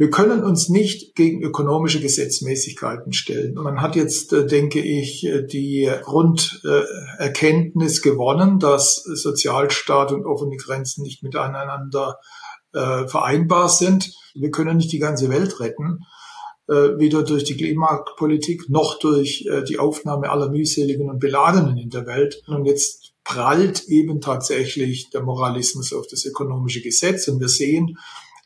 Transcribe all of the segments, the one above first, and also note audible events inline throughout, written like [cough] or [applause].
Wir können uns nicht gegen ökonomische Gesetzmäßigkeiten stellen. Man hat jetzt, äh, denke ich, äh, die Grunderkenntnis gewonnen, dass Sozialstaat und offene Grenzen nicht miteinander äh, vereinbar sind. Wir können nicht die ganze Welt retten, weder durch die Klimapolitik noch durch die Aufnahme aller mühseligen und Beladenen in der Welt. Und jetzt prallt eben tatsächlich der Moralismus auf das ökonomische Gesetz. Und wir sehen,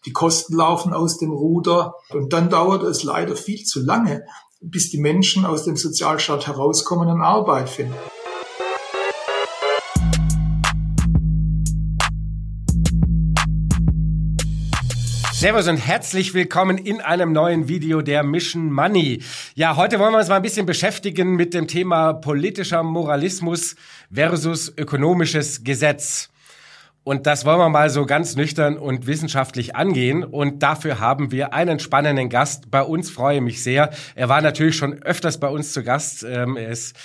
die Kosten laufen aus dem Ruder und dann dauert es leider viel zu lange, bis die Menschen aus dem Sozialstaat herauskommen und Arbeit finden. Servus und herzlich willkommen in einem neuen Video der Mission Money. Ja, heute wollen wir uns mal ein bisschen beschäftigen mit dem Thema politischer Moralismus versus ökonomisches Gesetz. Und das wollen wir mal so ganz nüchtern und wissenschaftlich angehen. Und dafür haben wir einen spannenden Gast. Bei uns freue ich mich sehr. Er war natürlich schon öfters bei uns zu Gast. Ähm, er ist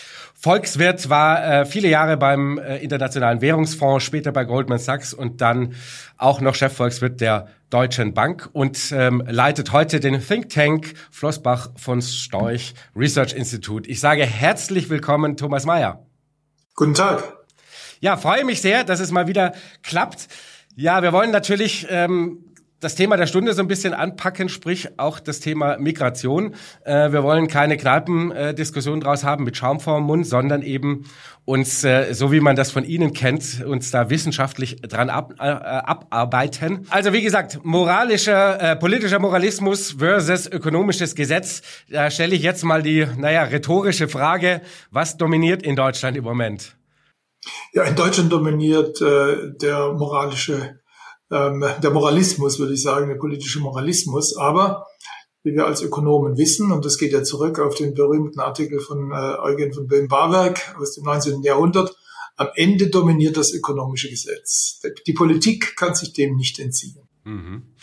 Volkswirt, war äh, viele Jahre beim äh, Internationalen Währungsfonds, später bei Goldman Sachs und dann auch noch Chefvolkswirt der Deutschen Bank und ähm, leitet heute den Think Tank Flossbach von Storch Research Institute. Ich sage herzlich willkommen, Thomas Mayer. Guten Tag. Ja, freue mich sehr, dass es mal wieder klappt. Ja, wir wollen natürlich ähm, das Thema der Stunde so ein bisschen anpacken, sprich auch das Thema Migration. Äh, wir wollen keine Kneipendiskussion äh, draus haben mit Schaum vorm Mund, sondern eben uns, äh, so wie man das von Ihnen kennt, uns da wissenschaftlich dran ab, äh, abarbeiten. Also wie gesagt, moralischer, äh, politischer Moralismus versus ökonomisches Gesetz. Da stelle ich jetzt mal die, naja, rhetorische Frage, was dominiert in Deutschland im Moment? Ja, in Deutschland dominiert äh, der moralische, ähm, der Moralismus, würde ich sagen, der politische Moralismus. Aber wie wir als Ökonomen wissen, und das geht ja zurück auf den berühmten Artikel von äh, Eugen von Böhm-Barwerk aus dem 19. Jahrhundert, am Ende dominiert das ökonomische Gesetz. Die Politik kann sich dem nicht entziehen. Mhm.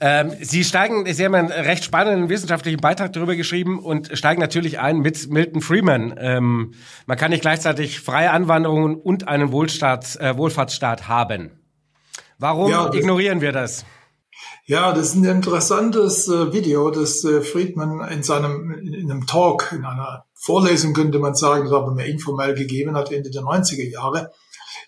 Ähm, Sie steigen, Sie haben einen recht spannenden wissenschaftlichen Beitrag darüber geschrieben und steigen natürlich ein mit Milton Freeman. Ähm, man kann nicht gleichzeitig freie Anwanderung und einen Wohlstaat, äh, Wohlfahrtsstaat haben. Warum ja, ignorieren wir das? Ja, das ist ein interessantes äh, Video, das äh, Friedman in seinem in einem Talk, in einer Vorlesung könnte man sagen, das aber mehr informell gegeben hat Ende der 90er Jahre,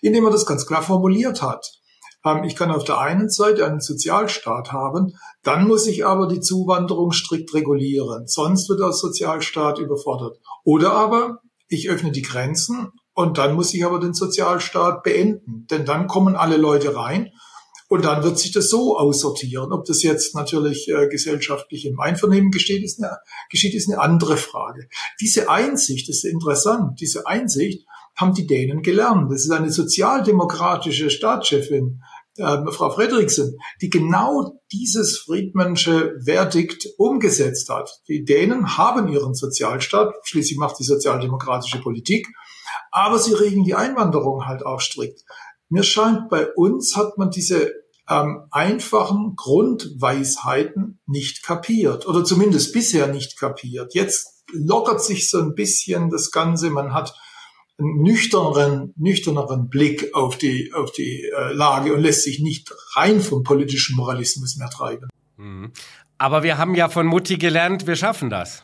in dem er das ganz klar formuliert hat. Ähm, ich kann auf der einen Seite einen Sozialstaat haben, dann muss ich aber die Zuwanderung strikt regulieren, sonst wird der Sozialstaat überfordert. Oder aber ich öffne die Grenzen und dann muss ich aber den Sozialstaat beenden, denn dann kommen alle Leute rein und dann wird sich das so aussortieren. Ob das jetzt natürlich äh, gesellschaftlich im Einvernehmen geschieht ist, eine, geschieht, ist eine andere Frage. Diese Einsicht, ist interessant, diese Einsicht haben die Dänen gelernt. Das ist eine sozialdemokratische Staatschefin, äh, Frau Fredriksen, die genau dieses Friedmansche Verdikt umgesetzt hat. Die Dänen haben ihren Sozialstaat, schließlich macht die sozialdemokratische Politik, aber sie regeln die Einwanderung halt auch strikt. Mir scheint, bei uns hat man diese ähm, einfachen Grundweisheiten nicht kapiert oder zumindest bisher nicht kapiert. Jetzt lockert sich so ein bisschen das Ganze. Man hat nüchterneren, nüchterneren Blick auf die, auf die äh, Lage und lässt sich nicht rein vom politischen Moralismus mehr treiben. Mhm. Aber wir haben ja von Mutti gelernt, wir schaffen das.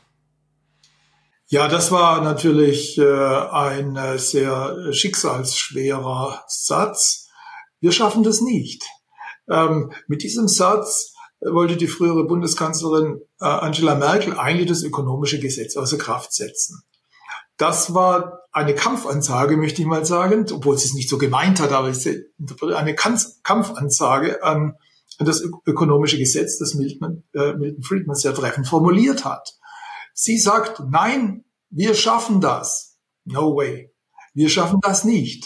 Ja, das war natürlich äh, ein äh, sehr schicksalsschwerer Satz. Wir schaffen das nicht. Ähm, mit diesem Satz wollte die frühere Bundeskanzlerin äh, Angela Merkel eigentlich das ökonomische Gesetz außer Kraft setzen. Das war eine Kampfansage, möchte ich mal sagen, obwohl sie es nicht so gemeint hat, aber eine Kampfansage an, das ökonomische Gesetz, das Milton, äh, Milton Friedman sehr treffend formuliert hat. Sie sagt, nein, wir schaffen das. No way. Wir schaffen das nicht.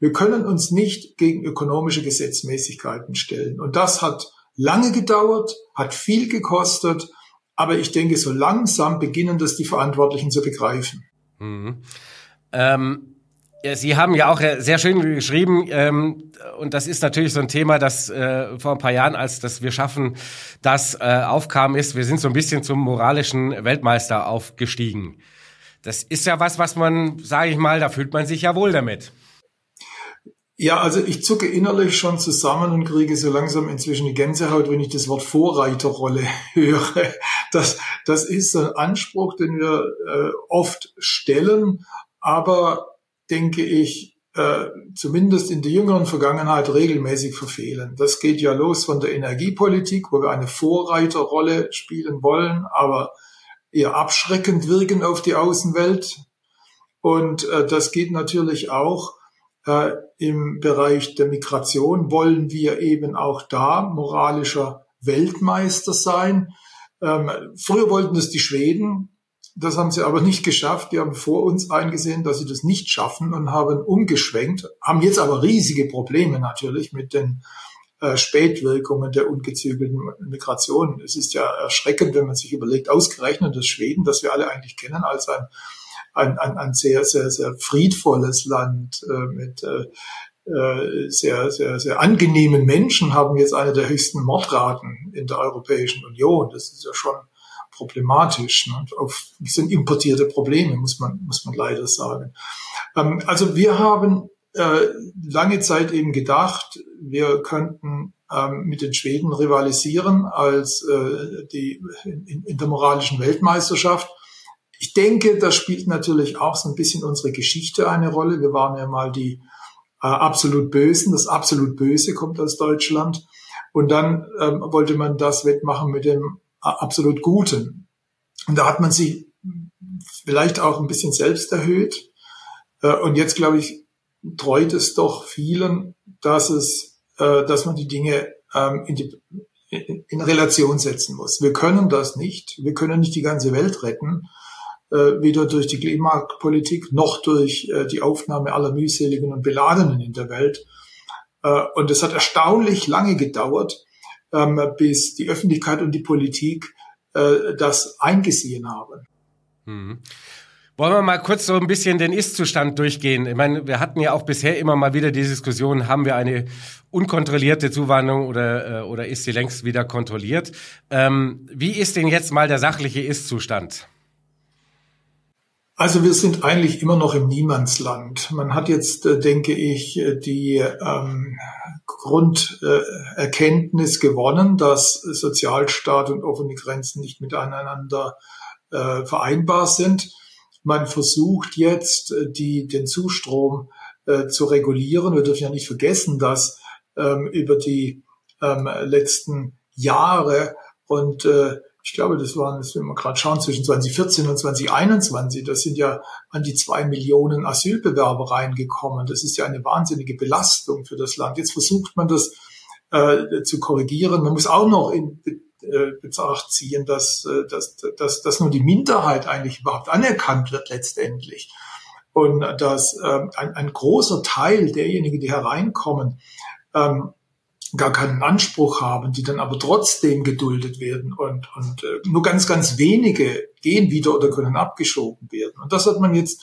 Wir können uns nicht gegen ökonomische Gesetzmäßigkeiten stellen. Und das hat lange gedauert, hat viel gekostet, aber ich denke, so langsam beginnen das die Verantwortlichen zu begreifen. Mhm. Ähm, Sie haben ja auch äh, sehr schön geschrieben, ähm, und das ist natürlich so ein Thema, das äh, vor ein paar Jahren, als das wir schaffen, das äh, aufkam, ist, wir sind so ein bisschen zum moralischen Weltmeister aufgestiegen. Das ist ja was, was man, sage ich mal, da fühlt man sich ja wohl damit. Ja, also ich zucke innerlich schon zusammen und kriege so langsam inzwischen die Gänsehaut, wenn ich das Wort Vorreiterrolle [laughs] höre. Das, das ist ein Anspruch, den wir äh, oft stellen, aber denke ich, äh, zumindest in der jüngeren Vergangenheit regelmäßig verfehlen. Das geht ja los von der Energiepolitik, wo wir eine Vorreiterrolle spielen wollen, aber eher abschreckend wirken auf die Außenwelt. Und äh, das geht natürlich auch äh, im Bereich der Migration. Wollen wir eben auch da moralischer Weltmeister sein? Ähm, früher wollten es die Schweden. Das haben sie aber nicht geschafft. Die haben vor uns eingesehen, dass sie das nicht schaffen und haben umgeschwenkt, haben jetzt aber riesige Probleme natürlich mit den äh, Spätwirkungen der ungezügelten Migration. Es ist ja erschreckend, wenn man sich überlegt, ausgerechnet das Schweden, das wir alle eigentlich kennen als ein ein, ein, ein sehr, sehr, sehr friedvolles Land äh, mit äh, äh, sehr, sehr, sehr angenehmen Menschen, haben jetzt eine der höchsten Mordraten in der Europäischen Union. Das ist ja schon problematisch. Ne? Auf, sind importierte Probleme, muss man, muss man leider sagen. Ähm, also wir haben äh, lange Zeit eben gedacht, wir könnten ähm, mit den Schweden rivalisieren als äh, die in, in der moralischen Weltmeisterschaft. Ich denke, da spielt natürlich auch so ein bisschen unsere Geschichte eine Rolle. Wir waren ja mal die äh, absolut Bösen. Das absolut Böse kommt aus Deutschland. Und dann ähm, wollte man das wettmachen mit dem äh, absolut Guten. Und da hat man sich vielleicht auch ein bisschen selbst erhöht. Äh, und jetzt, glaube ich, treut es doch vielen, dass es, äh, dass man die Dinge ähm, in, die, in Relation setzen muss. Wir können das nicht. Wir können nicht die ganze Welt retten äh, weder durch die Klimapolitik noch durch äh, die Aufnahme aller mühseligen und Beladenen in der Welt. Äh, und es hat erstaunlich lange gedauert, ähm, bis die Öffentlichkeit und die Politik äh, das eingesehen haben. Mhm. Wollen wir mal kurz so ein bisschen den Ist-Zustand durchgehen? Ich meine, wir hatten ja auch bisher immer mal wieder die Diskussion, haben wir eine unkontrollierte Zuwanderung oder, äh, oder ist sie längst wieder kontrolliert? Ähm, wie ist denn jetzt mal der sachliche Ist-Zustand? Also wir sind eigentlich immer noch im Niemandsland. Man hat jetzt, äh, denke ich, äh, die ähm, Grunderkenntnis gewonnen, dass Sozialstaat und offene Grenzen nicht miteinander äh, vereinbar sind. Man versucht jetzt, äh, die, den Zustrom äh, zu regulieren. Wir dürfen ja nicht vergessen, dass ähm, über die ähm, letzten Jahre und äh, ich glaube, das waren, das wenn wir gerade schauen, zwischen 2014 und 2021, das sind ja an die zwei Millionen Asylbewerber reingekommen. Das ist ja eine wahnsinnige Belastung für das Land. Jetzt versucht man das äh, zu korrigieren. Man muss auch noch in äh, Betracht ziehen, dass, äh, dass, dass, dass nur die Minderheit eigentlich überhaupt anerkannt wird letztendlich. Und dass äh, ein, ein großer Teil derjenigen, die hereinkommen, ähm, gar keinen Anspruch haben, die dann aber trotzdem geduldet werden und, und äh, nur ganz, ganz wenige gehen wieder oder können abgeschoben werden. Und das hat man jetzt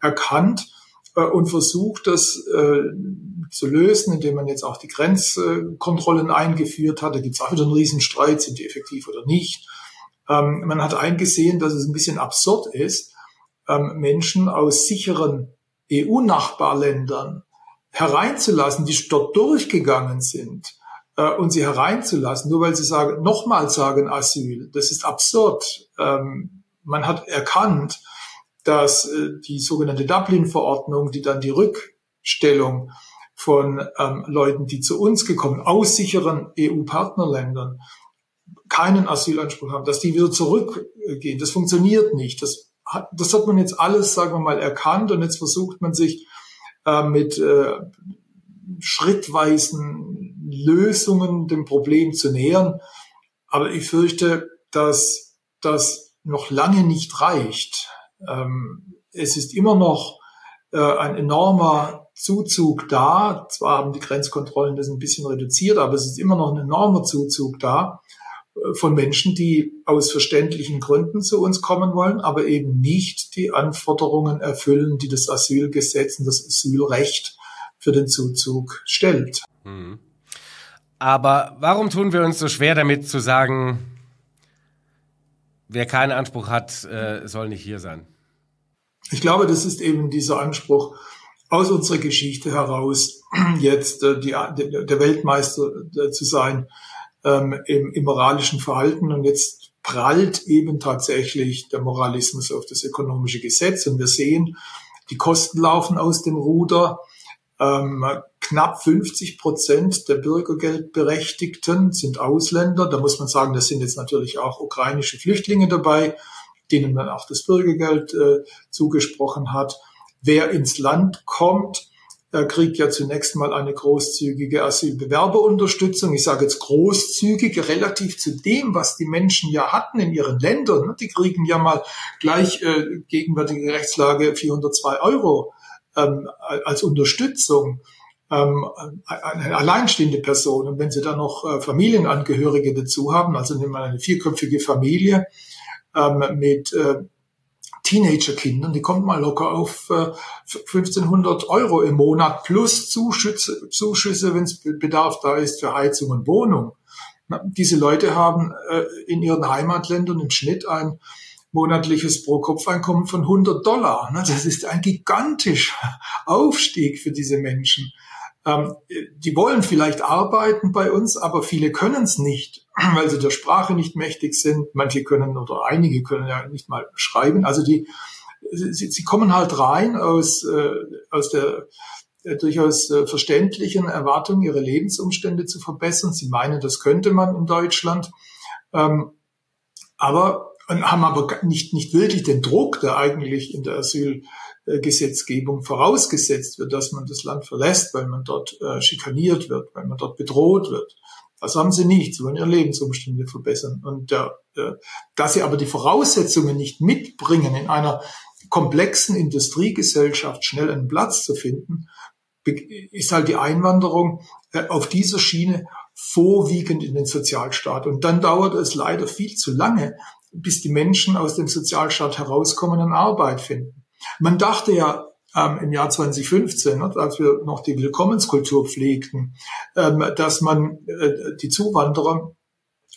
erkannt äh, und versucht, das äh, zu lösen, indem man jetzt auch die Grenzkontrollen eingeführt hat. Da gibt es auch wieder einen Riesenstreit, sind die effektiv oder nicht. Ähm, man hat eingesehen, dass es ein bisschen absurd ist, ähm, Menschen aus sicheren EU-Nachbarländern hereinzulassen, die dort durchgegangen sind, äh, und sie hereinzulassen, nur weil sie sagen, nochmal sagen Asyl, das ist absurd. Ähm, man hat erkannt, dass äh, die sogenannte Dublin-Verordnung, die dann die Rückstellung von ähm, Leuten, die zu uns gekommen, aus sicheren EU-Partnerländern, keinen Asylanspruch haben, dass die wieder zurückgehen. Das funktioniert nicht. Das hat, das hat man jetzt alles, sagen wir mal, erkannt und jetzt versucht man sich äh, mit äh, schrittweisen Lösungen dem Problem zu nähern. Aber ich fürchte, dass das noch lange nicht reicht. Ähm, es ist immer noch äh, ein enormer Zuzug da. Zwar haben die Grenzkontrollen das ein bisschen reduziert, aber es ist immer noch ein enormer Zuzug da von Menschen, die aus verständlichen Gründen zu uns kommen wollen, aber eben nicht die Anforderungen erfüllen, die das Asylgesetz und das Asylrecht für den Zuzug stellt. Mhm. Aber warum tun wir uns so schwer damit zu sagen, wer keinen Anspruch hat, äh, soll nicht hier sein? Ich glaube, das ist eben dieser Anspruch aus unserer Geschichte heraus [clears throat] jetzt äh, die, der Weltmeister äh, zu sein ähm, im, im moralischen Verhalten. Und jetzt prallt eben tatsächlich der Moralismus auf das ökonomische Gesetz. Und wir sehen, die Kosten laufen aus dem Ruder. Ähm, knapp 50 Prozent der Bürgergeldberechtigten sind Ausländer. Da muss man sagen, das sind jetzt natürlich auch ukrainische Flüchtlinge dabei, denen man auch das Bürgergeld äh, zugesprochen hat. Wer ins Land kommt, kriegt ja zunächst mal eine großzügige Asylbewerberunterstützung. Ich sage jetzt großzügig, relativ zu dem, was die Menschen ja hatten in ihren Ländern. Die kriegen ja mal gleich äh, gegenwärtige Rechtslage 402 Euro ähm, als Unterstützung ähm, eine alleinstehende Person. Und wenn Sie dann noch äh, Familienangehörige dazu haben, also nehmen wir eine vierköpfige Familie ähm, mit äh, Teenagerkindern, die kommt mal locker auf äh, 1500 Euro im Monat plus Zuschüsse, Zuschüsse wenn es Bedarf da ist für Heizung und Wohnung. Na, diese Leute haben äh, in ihren Heimatländern im Schnitt ein monatliches Pro-Kopf-Einkommen von 100 Dollar. Das ist ein gigantischer Aufstieg für diese Menschen. Ähm, die wollen vielleicht arbeiten bei uns, aber viele können es nicht, [clears throat] weil sie der Sprache nicht mächtig sind. Manche können oder einige können ja nicht mal schreiben. Also die, sie, sie kommen halt rein aus, äh, aus der äh, durchaus äh, verständlichen Erwartung, ihre Lebensumstände zu verbessern. Sie meinen, das könnte man in Deutschland. Ähm, aber haben aber nicht, nicht wirklich den Druck, der eigentlich in der Asylgesetzgebung vorausgesetzt wird, dass man das Land verlässt, weil man dort äh, schikaniert wird, weil man dort bedroht wird. Das haben sie nicht. Sie wollen ihre Lebensumstände verbessern. Und äh, dass sie aber die Voraussetzungen nicht mitbringen, in einer komplexen Industriegesellschaft schnell einen Platz zu finden, ist halt die Einwanderung äh, auf dieser Schiene vorwiegend in den Sozialstaat. Und dann dauert es leider viel zu lange, bis die Menschen aus dem Sozialstaat herauskommen und Arbeit finden. Man dachte ja ähm, im Jahr 2015, ne, als wir noch die Willkommenskultur pflegten, ähm, dass man äh, die Zuwanderer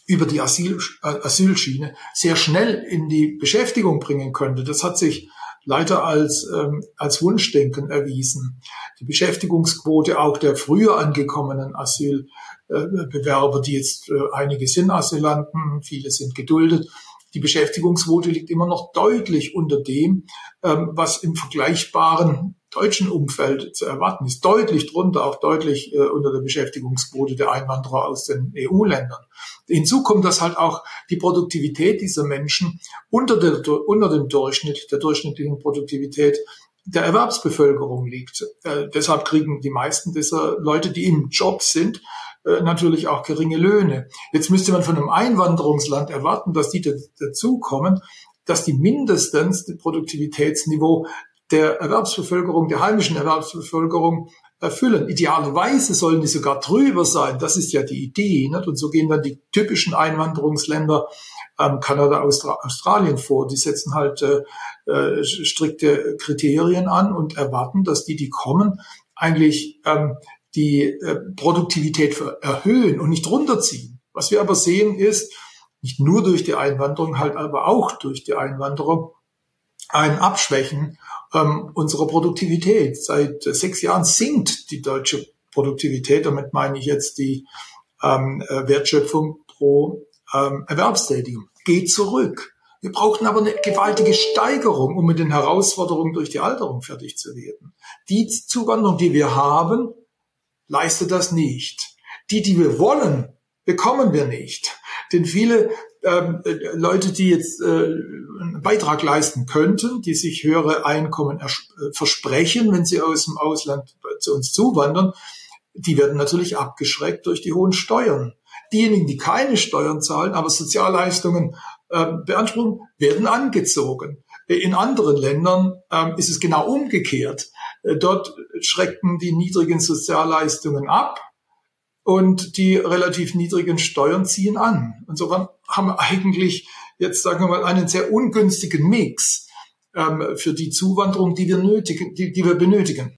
über die Asyl, äh, Asylschiene sehr schnell in die Beschäftigung bringen könnte. Das hat sich leider als, ähm, als Wunschdenken erwiesen. Die Beschäftigungsquote auch der früher angekommenen Asylbewerber, die jetzt äh, einige sind Asylanten, viele sind geduldet, die Beschäftigungsquote liegt immer noch deutlich unter dem, ähm, was im vergleichbaren deutschen Umfeld zu erwarten ist. Deutlich drunter, auch deutlich äh, unter der Beschäftigungsquote der Einwanderer aus den EU-Ländern. Hinzu kommt, dass halt auch die Produktivität dieser Menschen unter, der, unter dem Durchschnitt, der durchschnittlichen Produktivität der Erwerbsbevölkerung liegt. Äh, deshalb kriegen die meisten dieser Leute, die im Job sind, äh, natürlich auch geringe Löhne. Jetzt müsste man von einem Einwanderungsland erwarten, dass die dazukommen, dass die mindestens das Produktivitätsniveau der Erwerbsbevölkerung, der heimischen Erwerbsbevölkerung erfüllen. Idealerweise sollen die sogar drüber sein. Das ist ja die Idee. Nicht? Und so gehen dann die typischen Einwanderungsländer ähm, Kanada, Austra Australien vor. Die setzen halt äh, äh, strikte Kriterien an und erwarten, dass die, die kommen, eigentlich ähm, die äh, Produktivität erhöhen und nicht runterziehen. Was wir aber sehen ist, nicht nur durch die Einwanderung, halt aber auch durch die Einwanderung, ein Abschwächen ähm, unserer Produktivität. Seit sechs Jahren sinkt die deutsche Produktivität. Damit meine ich jetzt die ähm, äh, Wertschöpfung pro ähm, Erwerbstätigen. Geht zurück. Wir brauchten aber eine gewaltige Steigerung, um mit den Herausforderungen durch die Alterung fertig zu werden. Die Zuwanderung, die wir haben, leistet das nicht. Die, die wir wollen, bekommen wir nicht. Denn viele ähm, Leute, die jetzt äh, einen Beitrag leisten könnten, die sich höhere Einkommen äh, versprechen, wenn sie aus dem Ausland zu uns zuwandern, die werden natürlich abgeschreckt durch die hohen Steuern. Diejenigen, die keine Steuern zahlen, aber Sozialleistungen äh, beanspruchen, werden angezogen. In anderen Ländern ähm, ist es genau umgekehrt. Äh, dort schreckten die niedrigen Sozialleistungen ab und die relativ niedrigen Steuern ziehen an. Insofern haben wir eigentlich jetzt, sagen wir mal, einen sehr ungünstigen Mix ähm, für die Zuwanderung, die wir, nötigen, die, die wir benötigen.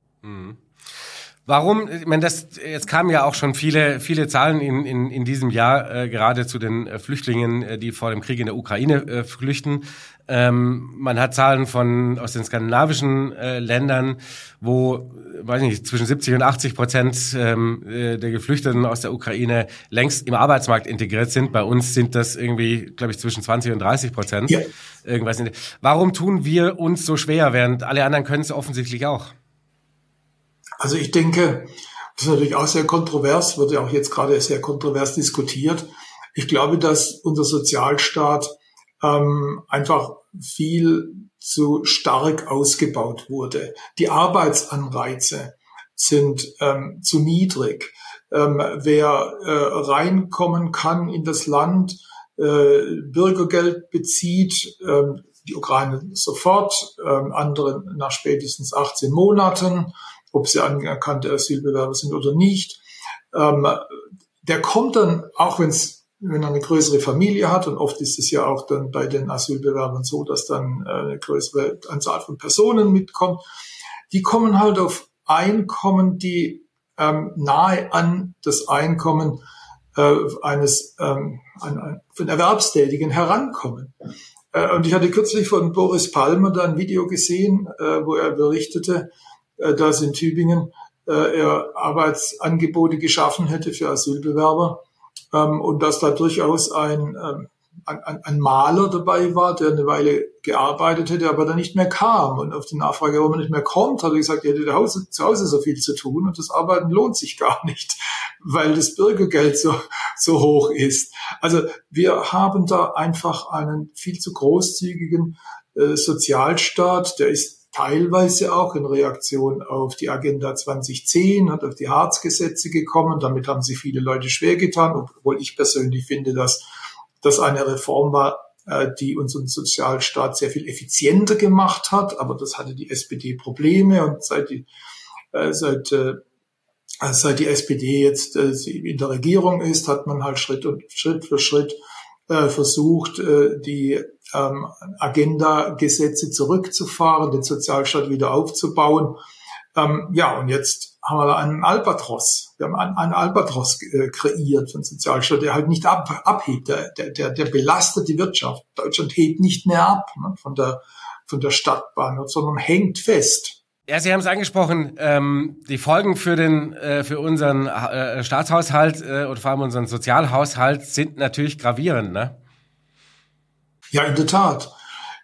Warum? Ich meine, das jetzt kamen ja auch schon viele viele Zahlen in in, in diesem Jahr äh, gerade zu den äh, Flüchtlingen, äh, die vor dem Krieg in der Ukraine äh, flüchten. Ähm, man hat Zahlen von aus den skandinavischen äh, Ländern, wo weiß nicht zwischen 70 und 80 Prozent ähm, äh, der Geflüchteten aus der Ukraine längst im Arbeitsmarkt integriert sind. Bei uns sind das irgendwie, glaube ich, zwischen 20 und 30 Prozent. Ja. Irgendwas. Warum tun wir uns so schwer, während alle anderen können es offensichtlich auch? Also ich denke, das ist natürlich auch sehr kontrovers, wird ja auch jetzt gerade sehr kontrovers diskutiert. Ich glaube, dass unser Sozialstaat ähm, einfach viel zu stark ausgebaut wurde. Die Arbeitsanreize sind ähm, zu niedrig. Ähm, wer äh, reinkommen kann in das Land, äh, Bürgergeld bezieht, ähm, die Ukraine sofort, ähm, andere nach spätestens 18 Monaten ob sie anerkannte Asylbewerber sind oder nicht. Ähm, der kommt dann, auch wenn's, wenn er eine größere Familie hat, und oft ist es ja auch dann bei den Asylbewerbern so, dass dann äh, eine größere Anzahl von Personen mitkommt, die kommen halt auf Einkommen, die ähm, nahe an das Einkommen äh, eines ähm, ein, von Erwerbstätigen herankommen. Äh, und ich hatte kürzlich von Boris Palmer da ein Video gesehen, äh, wo er berichtete, dass in Tübingen äh, er Arbeitsangebote geschaffen hätte für Asylbewerber ähm, und dass da durchaus ein, ähm, ein, ein Maler dabei war, der eine Weile gearbeitet hätte, aber dann nicht mehr kam. Und auf die Nachfrage, warum er nicht mehr kommt, hat er gesagt, er hätte Hause, zu Hause so viel zu tun und das Arbeiten lohnt sich gar nicht, [laughs] weil das Bürgergeld so, so hoch ist. Also wir haben da einfach einen viel zu großzügigen äh, Sozialstaat, der ist teilweise auch in Reaktion auf die Agenda 2010 und auf die Harz-Gesetze gekommen. Damit haben sich viele Leute schwer getan, obwohl ich persönlich finde, dass das eine Reform war, äh, die unseren Sozialstaat sehr viel effizienter gemacht hat. Aber das hatte die SPD Probleme und seit die, äh, seit, äh, seit die SPD jetzt in der Regierung ist, hat man halt Schritt und Schritt für Schritt versucht, die ähm, Agenda-Gesetze zurückzufahren, den Sozialstaat wieder aufzubauen. Ähm, ja, und jetzt haben wir einen Albatros. Wir haben einen, einen Albatros äh, kreiert von Sozialstaat, der halt nicht ab, abhebt. Der, der, der belastet die Wirtschaft. Deutschland hebt nicht mehr ab ne, von, der, von der Stadtbahn, sondern hängt fest. Ja, Sie haben es angesprochen. Ähm, die Folgen für den, äh, für unseren äh, Staatshaushalt äh, oder vor allem unseren Sozialhaushalt sind natürlich gravierend. Ne? Ja, in der Tat.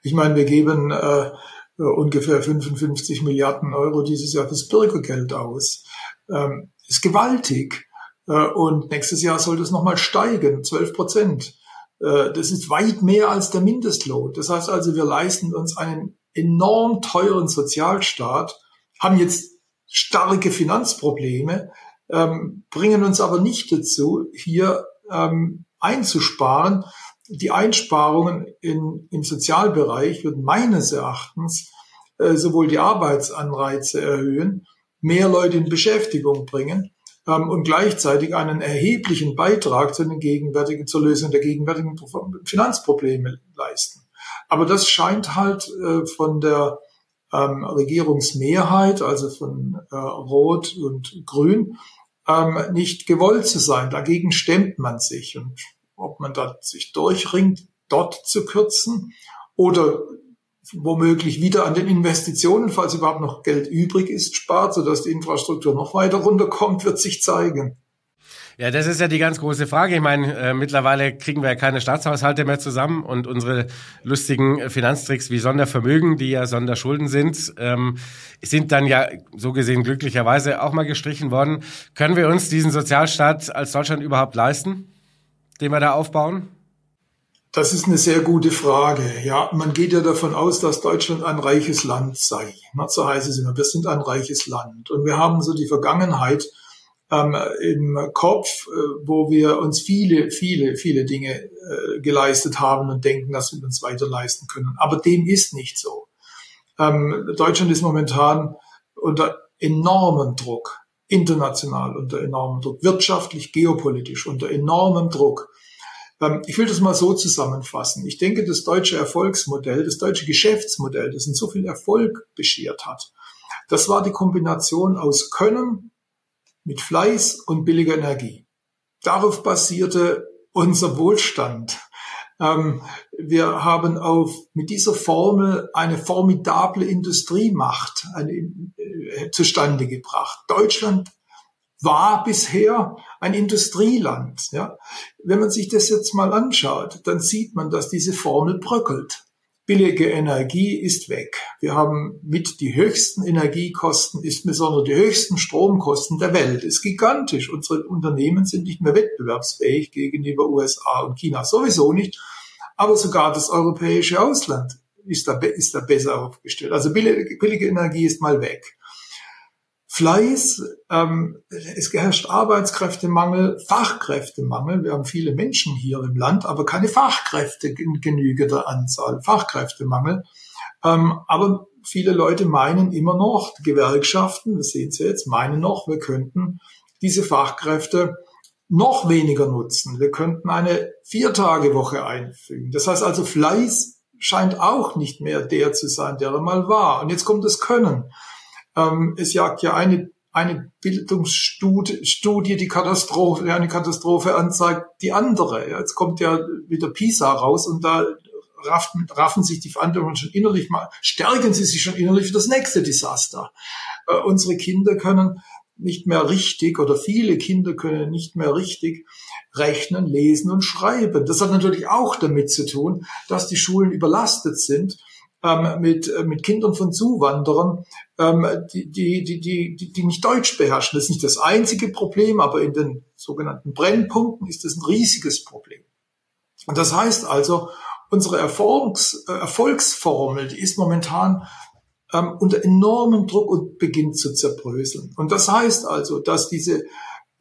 Ich meine, wir geben äh, ungefähr 55 Milliarden Euro dieses Jahr fürs Bürgergeld aus. Ähm, ist gewaltig. Äh, und nächstes Jahr soll das nochmal steigen, 12 Prozent. Äh, das ist weit mehr als der Mindestlohn. Das heißt also, wir leisten uns einen enorm teuren Sozialstaat, haben jetzt starke Finanzprobleme, ähm, bringen uns aber nicht dazu, hier ähm, einzusparen, die Einsparungen in, im Sozialbereich würden meines Erachtens äh, sowohl die Arbeitsanreize erhöhen, mehr Leute in Beschäftigung bringen ähm, und gleichzeitig einen erheblichen Beitrag zu den gegenwärtigen, zur Lösung der gegenwärtigen Finanzprobleme leisten. Aber das scheint halt äh, von der ähm, Regierungsmehrheit, also von äh, Rot und Grün, ähm, nicht gewollt zu sein. Dagegen stemmt man sich. Und ob man da sich durchringt, dort zu kürzen oder womöglich wieder an den Investitionen, falls überhaupt noch Geld übrig ist, spart, sodass die Infrastruktur noch weiter runterkommt, wird sich zeigen. Ja, das ist ja die ganz große Frage. Ich meine, äh, mittlerweile kriegen wir ja keine Staatshaushalte mehr zusammen und unsere lustigen Finanztricks wie Sondervermögen, die ja Sonderschulden sind, ähm, sind dann ja so gesehen glücklicherweise auch mal gestrichen worden. Können wir uns diesen Sozialstaat als Deutschland überhaupt leisten? Den wir da aufbauen? Das ist eine sehr gute Frage. Ja, man geht ja davon aus, dass Deutschland ein reiches Land sei. So heißt es immer. Wir sind ein reiches Land. Und wir haben so die Vergangenheit ähm, im Kopf, äh, wo wir uns viele, viele, viele Dinge äh, geleistet haben und denken, dass wir uns weiter leisten können. Aber dem ist nicht so. Ähm, Deutschland ist momentan unter enormem Druck international unter enormem Druck, wirtschaftlich, geopolitisch unter enormem Druck. Ähm, ich will das mal so zusammenfassen. Ich denke, das deutsche Erfolgsmodell, das deutsche Geschäftsmodell, das uns so viel Erfolg beschert hat, das war die Kombination aus Können mit Fleiß und billiger Energie. Darauf basierte unser Wohlstand. Ähm, wir haben auf, mit dieser Formel eine formidable Industriemacht eine, äh, zustande gebracht. Deutschland war bisher ein Industrieland. Ja. Wenn man sich das jetzt mal anschaut, dann sieht man, dass diese Formel bröckelt. Billige Energie ist weg. Wir haben mit die höchsten Energiekosten, ist besonders die höchsten Stromkosten der Welt. Ist gigantisch. Unsere Unternehmen sind nicht mehr wettbewerbsfähig gegenüber USA und China. Sowieso nicht. Aber sogar das europäische Ausland ist da, ist da besser aufgestellt. Also billige, billige Energie ist mal weg. Fleiß, ähm, es herrscht Arbeitskräftemangel, Fachkräftemangel. Wir haben viele Menschen hier im Land, aber keine Fachkräfte in genügender Anzahl. Fachkräftemangel. Ähm, aber viele Leute meinen immer noch, Gewerkschaften, wir sehen es jetzt, meinen noch, wir könnten diese Fachkräfte noch weniger nutzen. Wir könnten eine Viertagewoche einfügen. Das heißt also, Fleiß scheint auch nicht mehr der zu sein, der er mal war. Und jetzt kommt das Können. Ähm, es jagt ja eine, eine Bildungsstudie, die Katastrophe, eine Katastrophe anzeigt, die andere. Jetzt kommt ja wieder PISA raus und da raffen, raffen sich die Verantwortlichen schon innerlich mal, stärken sie sich schon innerlich für das nächste Desaster. Äh, unsere Kinder können nicht mehr richtig oder viele Kinder können nicht mehr richtig rechnen, lesen und schreiben. Das hat natürlich auch damit zu tun, dass die Schulen überlastet sind ähm, mit, äh, mit Kindern von Zuwanderern, ähm, die, die, die, die, die nicht Deutsch beherrschen. Das ist nicht das einzige Problem, aber in den sogenannten Brennpunkten ist das ein riesiges Problem. Und das heißt also, unsere Erfolgs, äh, Erfolgsformel, die ist momentan ähm, unter enormem Druck und beginnt zu zerbröseln. Und das heißt also, dass diese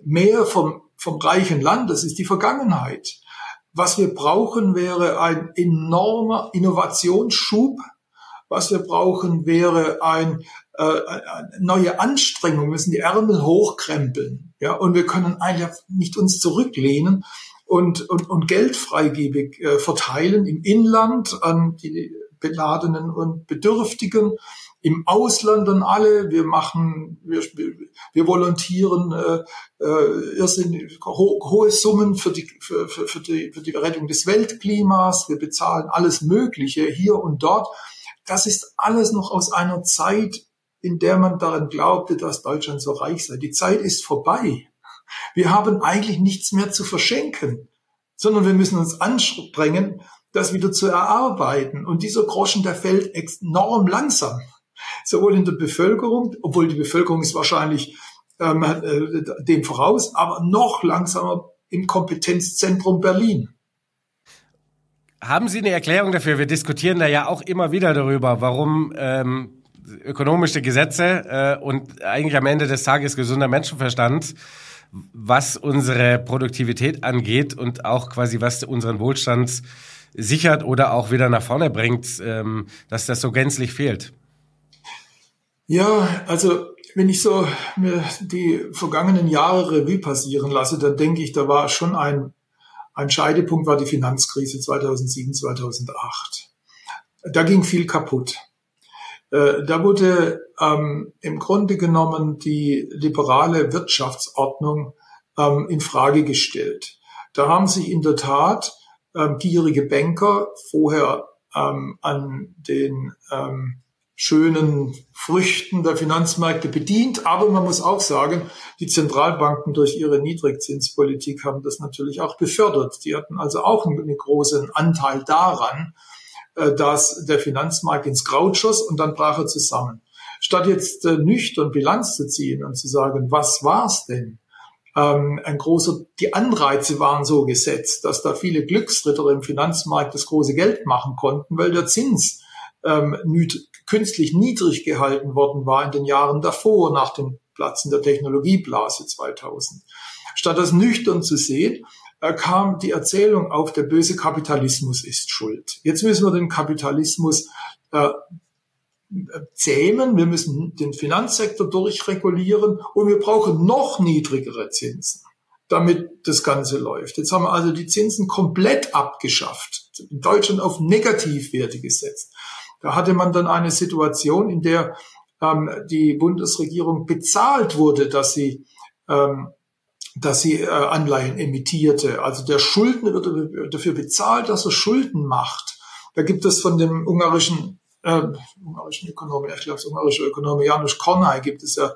mehr vom, vom reichen Land, das ist die Vergangenheit. Was wir brauchen, wäre ein enormer Innovationsschub. Was wir brauchen, wäre ein, äh, eine neue Anstrengung. Wir müssen die Ärmel hochkrempeln. Ja, und wir können einfach nicht uns zurücklehnen und, und, und Geld freigebig äh, verteilen im Inland an die Beladenen und Bedürftigen im Ausland dann alle. Wir machen, wir, wir volontieren äh, äh, irrsinnig ho hohe Summen für die, für, für, für, die, für die Rettung des Weltklimas. Wir bezahlen alles Mögliche hier und dort. Das ist alles noch aus einer Zeit, in der man daran glaubte, dass Deutschland so reich sei. Die Zeit ist vorbei. Wir haben eigentlich nichts mehr zu verschenken, sondern wir müssen uns anstrengen, das wieder zu erarbeiten. Und dieser Groschen, der fällt enorm langsam sowohl in der Bevölkerung, obwohl die Bevölkerung ist wahrscheinlich ähm, äh, dem voraus, aber noch langsamer im Kompetenzzentrum Berlin. Haben Sie eine Erklärung dafür? Wir diskutieren da ja auch immer wieder darüber, warum ähm, ökonomische Gesetze äh, und eigentlich am Ende des Tages gesunder Menschenverstand, was unsere Produktivität angeht und auch quasi was unseren Wohlstand sichert oder auch wieder nach vorne bringt, ähm, dass das so gänzlich fehlt. Ja, also wenn ich so mir die vergangenen Jahre Revue passieren lasse, dann denke ich, da war schon ein, ein Scheidepunkt, war die Finanzkrise 2007, 2008. Da ging viel kaputt. Äh, da wurde ähm, im Grunde genommen die liberale Wirtschaftsordnung ähm, in Frage gestellt. Da haben sich in der Tat ähm, gierige Banker vorher ähm, an den ähm, schönen Früchten der Finanzmärkte bedient. Aber man muss auch sagen, die Zentralbanken durch ihre Niedrigzinspolitik haben das natürlich auch befördert. Die hatten also auch einen großen Anteil daran, äh, dass der Finanzmarkt ins Kraut schoss und dann brach er zusammen. Statt jetzt äh, nüchtern Bilanz zu ziehen und zu sagen, was war's denn? Ähm, ein großer, die Anreize waren so gesetzt, dass da viele Glücksritter im Finanzmarkt das große Geld machen konnten, weil der Zins ähm, künstlich niedrig gehalten worden war in den Jahren davor, nach dem Platzen der Technologieblase 2000. Statt das nüchtern zu sehen, äh, kam die Erzählung auf, der böse Kapitalismus ist schuld. Jetzt müssen wir den Kapitalismus äh, zähmen, wir müssen den Finanzsektor durchregulieren und wir brauchen noch niedrigere Zinsen, damit das Ganze läuft. Jetzt haben wir also die Zinsen komplett abgeschafft, in Deutschland auf Negativwerte gesetzt. Da hatte man dann eine Situation, in der ähm, die Bundesregierung bezahlt wurde, dass sie ähm, dass sie äh, Anleihen emittierte. Also der Schuldner wird dafür bezahlt, dass er Schulden macht. Da gibt es von dem ungarischen, äh, ungarischen Ökonomen, ich glaube, das ungarische Ökonom Janusz Kornay gibt es ja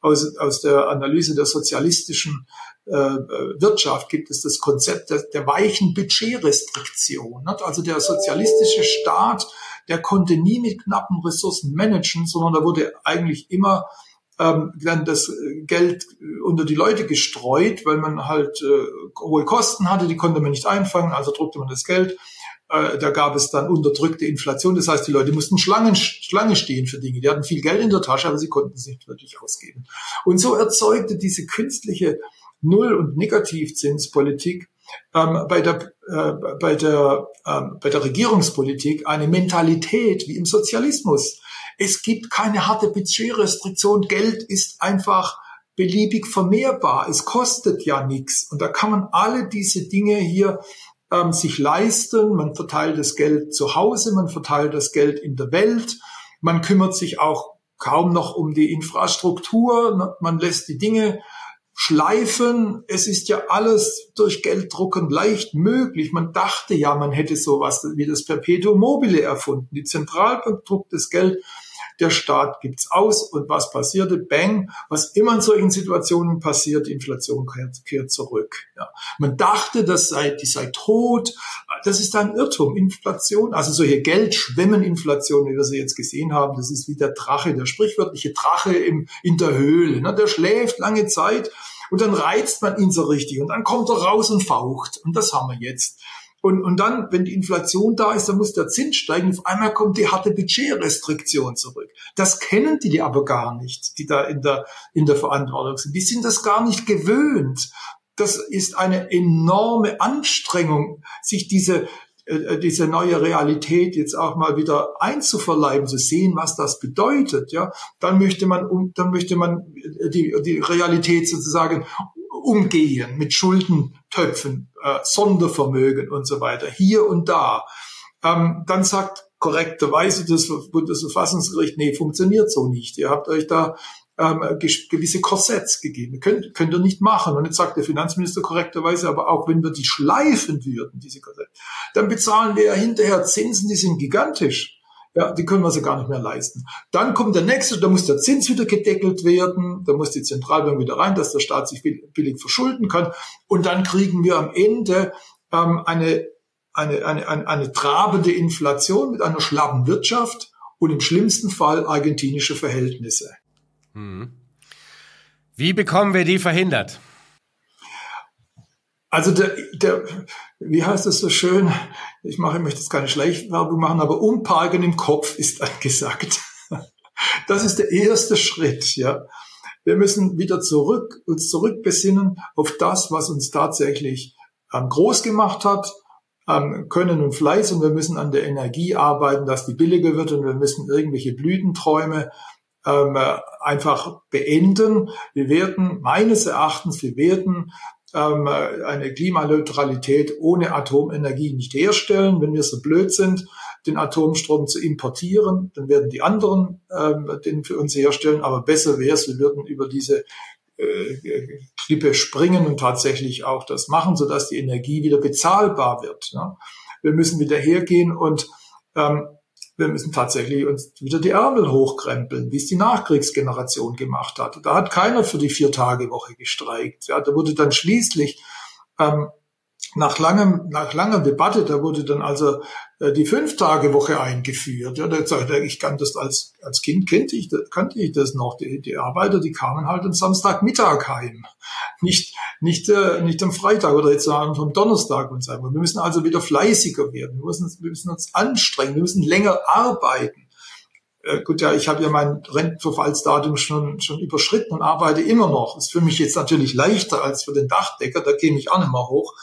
aus, aus der Analyse der sozialistischen äh, Wirtschaft gibt es das Konzept der, der weichen Budgetrestriktion. Nicht? Also der sozialistische Staat, der konnte nie mit knappen Ressourcen managen, sondern da wurde eigentlich immer ähm, dann das Geld unter die Leute gestreut, weil man halt äh, hohe Kosten hatte, die konnte man nicht einfangen, also druckte man das Geld. Äh, da gab es dann unterdrückte Inflation, das heißt, die Leute mussten Schlangen, Schlange stehen für Dinge. Die hatten viel Geld in der Tasche, aber sie konnten es nicht wirklich ausgeben. Und so erzeugte diese künstliche Null- und Negativzinspolitik ähm, bei der, äh, bei, der, ähm, bei der Regierungspolitik eine Mentalität wie im Sozialismus. Es gibt keine harte Budgetrestriktion. Geld ist einfach beliebig vermehrbar. Es kostet ja nichts. Und da kann man alle diese Dinge hier ähm, sich leisten. Man verteilt das Geld zu Hause, man verteilt das Geld in der Welt. Man kümmert sich auch kaum noch um die Infrastruktur. Man lässt die Dinge schleifen. Es ist ja alles durch Gelddrucken leicht möglich. Man dachte ja, man hätte sowas wie das Perpetuum mobile erfunden. Die Zentralbank druckt das Geld der Staat gibt's aus und was passierte? Bang, was immer in solchen Situationen passiert, die Inflation kehrt, kehrt zurück. Ja. Man dachte, das sei, die sei tot. Das ist ein Irrtum. Inflation, also solche Geldschwemmeninflation, wie wir sie jetzt gesehen haben, das ist wie der Drache, der sprichwörtliche Drache im, in der Höhle. Ne? Der schläft lange Zeit und dann reizt man ihn so richtig und dann kommt er raus und faucht. Und das haben wir jetzt. Und, und dann, wenn die Inflation da ist, dann muss der Zins steigen. Auf einmal kommt die harte Budgetrestriktion zurück. Das kennen die aber gar nicht, die da in der, in der Verantwortung sind. Die sind das gar nicht gewöhnt. Das ist eine enorme Anstrengung, sich diese, äh, diese neue Realität jetzt auch mal wieder einzuverleiben, zu sehen, was das bedeutet, ja, dann möchte man, dann möchte man die, die Realität sozusagen umgehen mit Schuldentöpfen, äh, Sondervermögen und so weiter, hier und da. Ähm, dann sagt korrekterweise das Bundesverfassungsgericht, nee, funktioniert so nicht. Ihr habt euch da ähm, gewisse Korsetts gegeben. Könnt, könnt ihr nicht machen. Und jetzt sagt der Finanzminister korrekterweise, aber auch wenn wir die schleifen würden, diese Korsetts, dann bezahlen wir ja hinterher Zinsen, die sind gigantisch. Ja, die können wir sie gar nicht mehr leisten. Dann kommt der nächste, da muss der Zins wieder gedeckelt werden, da muss die Zentralbank wieder rein, dass der Staat sich billig verschulden kann. Und dann kriegen wir am Ende ähm, eine, eine, eine, eine, eine trabende Inflation mit einer schlappen Wirtschaft und im schlimmsten Fall argentinische Verhältnisse. Hm. Wie bekommen wir die verhindert? Also der, der, wie heißt es so schön? Ich mache, ich möchte jetzt keine Schleichwerbung machen, aber umparken im Kopf ist angesagt. [laughs] Das ist der erste Schritt, ja. Wir müssen wieder zurück, uns zurückbesinnen auf das, was uns tatsächlich ähm, groß gemacht hat, ähm, Können und Fleiß und wir müssen an der Energie arbeiten, dass die billiger wird und wir müssen irgendwelche Blütenträume ähm, einfach beenden. Wir werden meines Erachtens, wir werden ähm, eine Klimaneutralität ohne Atomenergie nicht herstellen. Wenn wir so blöd sind, den Atomstrom zu importieren, dann werden die anderen ähm, den für uns herstellen. Aber besser wäre es, wir würden über diese äh, Klippe springen und tatsächlich auch das machen, sodass die Energie wieder bezahlbar wird. Ja. Wir müssen wieder hergehen und ähm, wir müssen tatsächlich uns wieder die Ärmel hochkrempeln, wie es die Nachkriegsgeneration gemacht hat. Da hat keiner für die Vier-Tage-Woche gestreikt. Ja, da wurde dann schließlich ähm, nach langem, nach langer Debatte, da wurde dann also äh, die Fünf-Tage-Woche eingeführt. Ja, da sagte ich kann das als, als Kind kannte ich, kannte ich das noch. Die, die Arbeiter, die kamen halt am Samstagmittag heim. Nicht, nicht, äh, nicht am Freitag oder jetzt sagen vom Donnerstag und so. Wir müssen also wieder fleißiger werden. Wir müssen, wir müssen uns anstrengen. Wir müssen länger arbeiten. Äh, gut, ja, ich habe ja mein Rentenverfallsdatum schon, schon überschritten und arbeite immer noch. Ist für mich jetzt natürlich leichter als für den Dachdecker. Da käme ich auch nicht mehr hoch.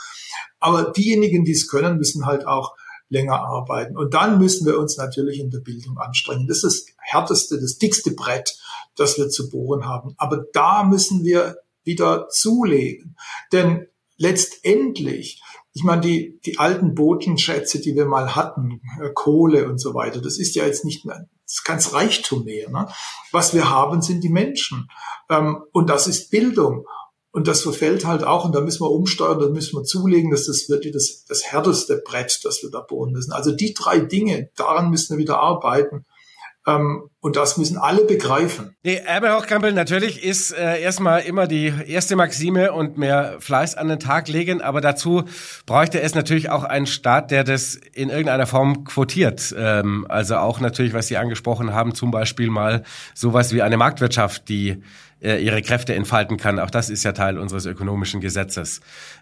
Aber diejenigen, die es können, müssen halt auch länger arbeiten. Und dann müssen wir uns natürlich in der Bildung anstrengen. Das ist das härteste, das dickste Brett, das wir zu bohren haben. Aber da müssen wir wieder zulegen. Denn letztendlich, ich meine, die, die alten Bodenschätze, die wir mal hatten, äh, Kohle und so weiter, das ist ja jetzt nicht mehr, das ist ganz Reichtum mehr. Ne? Was wir haben, sind die Menschen. Ähm, und das ist Bildung. Und das verfällt halt auch, und da müssen wir umsteuern, da müssen wir zulegen, dass das wirklich das, das härteste Brett, das wir da bohren müssen. Also die drei Dinge, daran müssen wir wieder arbeiten. Ähm, und das müssen alle begreifen. Nee, Herbert Hochkampel, natürlich ist äh, erstmal immer die erste Maxime und mehr Fleiß an den Tag legen, aber dazu bräuchte es natürlich auch einen Staat, der das in irgendeiner Form quotiert. Ähm, also auch natürlich, was Sie angesprochen haben, zum Beispiel mal sowas wie eine Marktwirtschaft, die äh, ihre Kräfte entfalten kann. Auch das ist ja Teil unseres ökonomischen Gesetzes.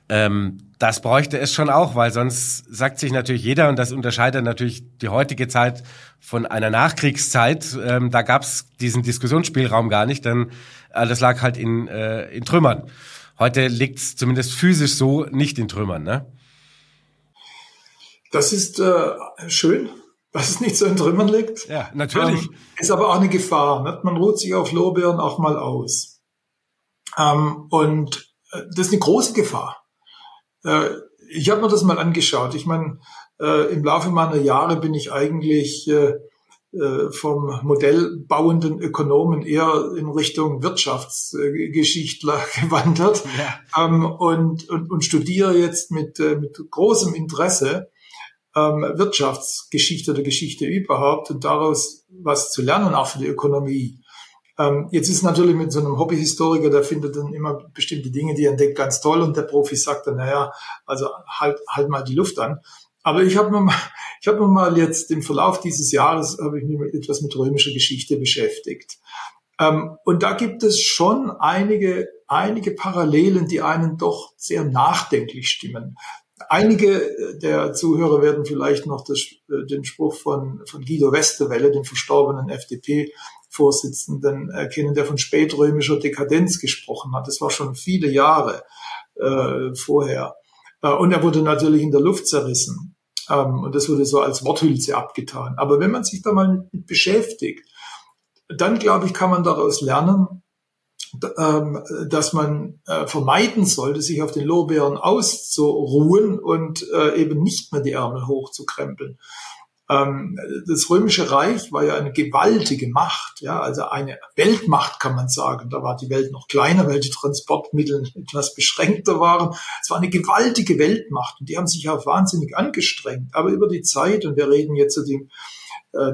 Ähm, das bräuchte es schon auch, weil sonst sagt sich natürlich jeder, und das unterscheidet natürlich die heutige Zeit von einer Nachkriegszeit, ähm, da gab es diesen Diskussionsspielraum gar nicht, denn alles lag halt in, äh, in Trümmern. Heute liegt es zumindest physisch so nicht in Trümmern. Ne? Das ist äh, schön, dass es nicht so in Trümmern liegt. Ja, natürlich. Ähm, ist aber auch eine Gefahr. Nicht? Man ruht sich auf Lorbeeren auch mal aus. Ähm, und äh, das ist eine große Gefahr. Äh, ich habe mir das mal angeschaut. Ich meine, äh, im Laufe meiner Jahre bin ich eigentlich äh, äh, vom modellbauenden Ökonomen eher in Richtung Wirtschaftsgeschichtler [laughs] gewandert ja. ähm, und, und, und studiere jetzt mit, äh, mit großem Interesse ähm, Wirtschaftsgeschichte oder Geschichte überhaupt und daraus was zu lernen, auch für die Ökonomie. Ähm, jetzt ist natürlich mit so einem Hobbyhistoriker, der findet dann immer bestimmte Dinge, die er entdeckt, ganz toll und der Profi sagt dann, naja, also halt, halt mal die Luft an. Aber ich habe mir mal, [laughs] ich habe mir mal jetzt im Verlauf dieses Jahres habe ich mich etwas mit römischer Geschichte beschäftigt. Ähm, und da gibt es schon einige, einige Parallelen, die einen doch sehr nachdenklich stimmen. Einige der Zuhörer werden vielleicht noch das, äh, den Spruch von, von Guido Westerwelle, dem verstorbenen FDP-Vorsitzenden, erkennen, der von spätrömischer Dekadenz gesprochen hat. Das war schon viele Jahre äh, vorher. Äh, und er wurde natürlich in der Luft zerrissen. Ähm, und das wurde so als Worthülse abgetan. Aber wenn man sich da mal mit beschäftigt, dann glaube ich, kann man daraus lernen, dass man äh, vermeiden sollte, sich auf den Lorbeeren auszuruhen und äh, eben nicht mehr die Ärmel hochzukrempeln. Ähm, das Römische Reich war ja eine gewaltige Macht, ja, also eine Weltmacht kann man sagen. Da war die Welt noch kleiner, weil die Transportmittel [laughs] etwas beschränkter waren. Es war eine gewaltige Weltmacht und die haben sich auch wahnsinnig angestrengt. Aber über die Zeit, und wir reden jetzt zu dem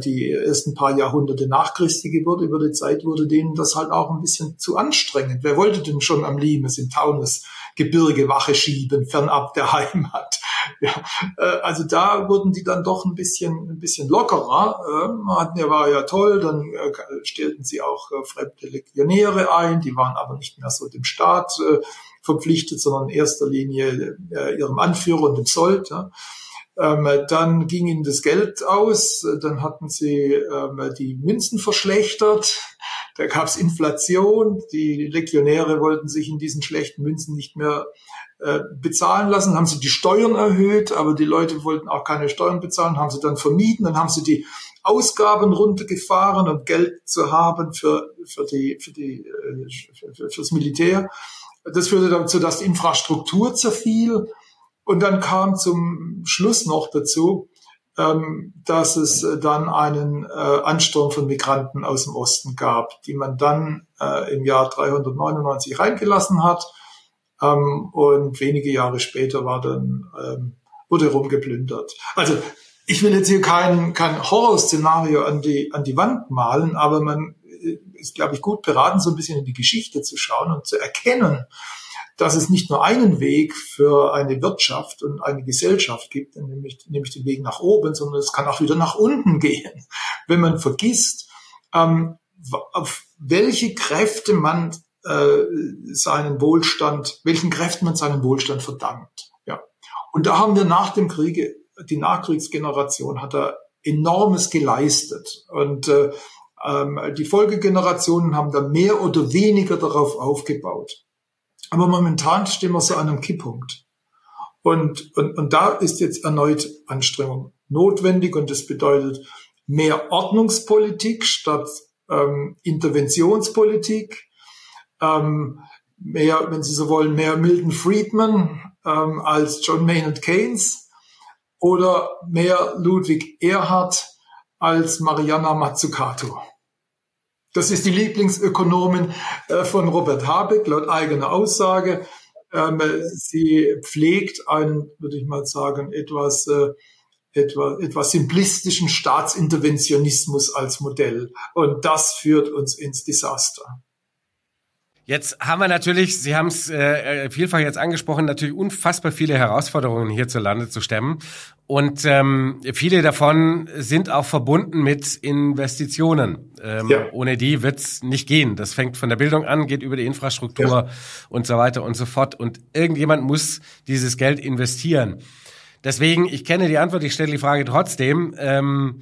die ersten paar Jahrhunderte nach Christi Geburt, über die Zeit wurde denen das halt auch ein bisschen zu anstrengend. Wer wollte denn schon am Limes im Taunus Gebirge Wache schieben, fernab der [laughs] Heimat? Ja, äh, also da wurden die dann doch ein bisschen, ein bisschen lockerer. Ähm, hatten ja, war ja toll, dann äh, stellten sie auch fremde Legionäre ein, die waren aber nicht mehr so dem Staat verpflichtet, sondern in erster Linie ihrem Anführer und dem Sold. Ähm, dann ging ihnen das Geld aus, dann hatten sie ähm, die Münzen verschlechtert, da gab es Inflation, die Legionäre wollten sich in diesen schlechten Münzen nicht mehr äh, bezahlen lassen, haben sie die Steuern erhöht, aber die Leute wollten auch keine Steuern bezahlen, haben sie dann vermieden, dann haben sie die Ausgaben runtergefahren und Geld zu haben für, für die, für die, äh, für, für, fürs Militär. Das führte dazu, dass die Infrastruktur zerfiel und dann kam zum Schluss noch dazu, ähm, dass es äh, dann einen äh, Ansturm von Migranten aus dem Osten gab, die man dann äh, im Jahr 399 reingelassen hat. Ähm, und wenige Jahre später war dann, ähm, wurde rumgeplündert. Also ich will jetzt hier kein, kein Horrorszenario an die, an die Wand malen, aber man ist, glaube ich, gut beraten, so ein bisschen in die Geschichte zu schauen und zu erkennen, dass es nicht nur einen Weg für eine Wirtschaft und eine Gesellschaft gibt, nämlich, nämlich den Weg nach oben, sondern es kann auch wieder nach unten gehen, [laughs] wenn man vergisst, ähm, auf welche Kräfte man äh, seinen Wohlstand, welchen Kräften man seinen Wohlstand verdankt. Ja. Und da haben wir nach dem Kriege, die Nachkriegsgeneration hat da enormes geleistet. Und äh, ähm, die Folgegenerationen haben da mehr oder weniger darauf aufgebaut. Aber momentan stehen wir so an einem Kipppunkt. Und, und, und da ist jetzt erneut Anstrengung notwendig und das bedeutet mehr Ordnungspolitik statt ähm, Interventionspolitik, ähm, mehr, wenn Sie so wollen, mehr Milton Friedman ähm, als John Maynard Keynes oder mehr Ludwig Erhard als Mariana Mazzucato. Das ist die Lieblingsökonomin äh, von Robert Habeck, laut eigener Aussage. Ähm, sie pflegt einen, würde ich mal sagen, etwas, äh, etwas, etwas simplistischen Staatsinterventionismus als Modell. Und das führt uns ins Desaster. Jetzt haben wir natürlich, Sie haben es äh, vielfach jetzt angesprochen, natürlich unfassbar viele Herausforderungen hierzulande zu stemmen. Und ähm, viele davon sind auch verbunden mit Investitionen. Ähm, ja. Ohne die wird's nicht gehen. Das fängt von der Bildung an, geht über die Infrastruktur ja. und so weiter und so fort. Und irgendjemand muss dieses Geld investieren. Deswegen, ich kenne die Antwort, ich stelle die Frage trotzdem. Ähm,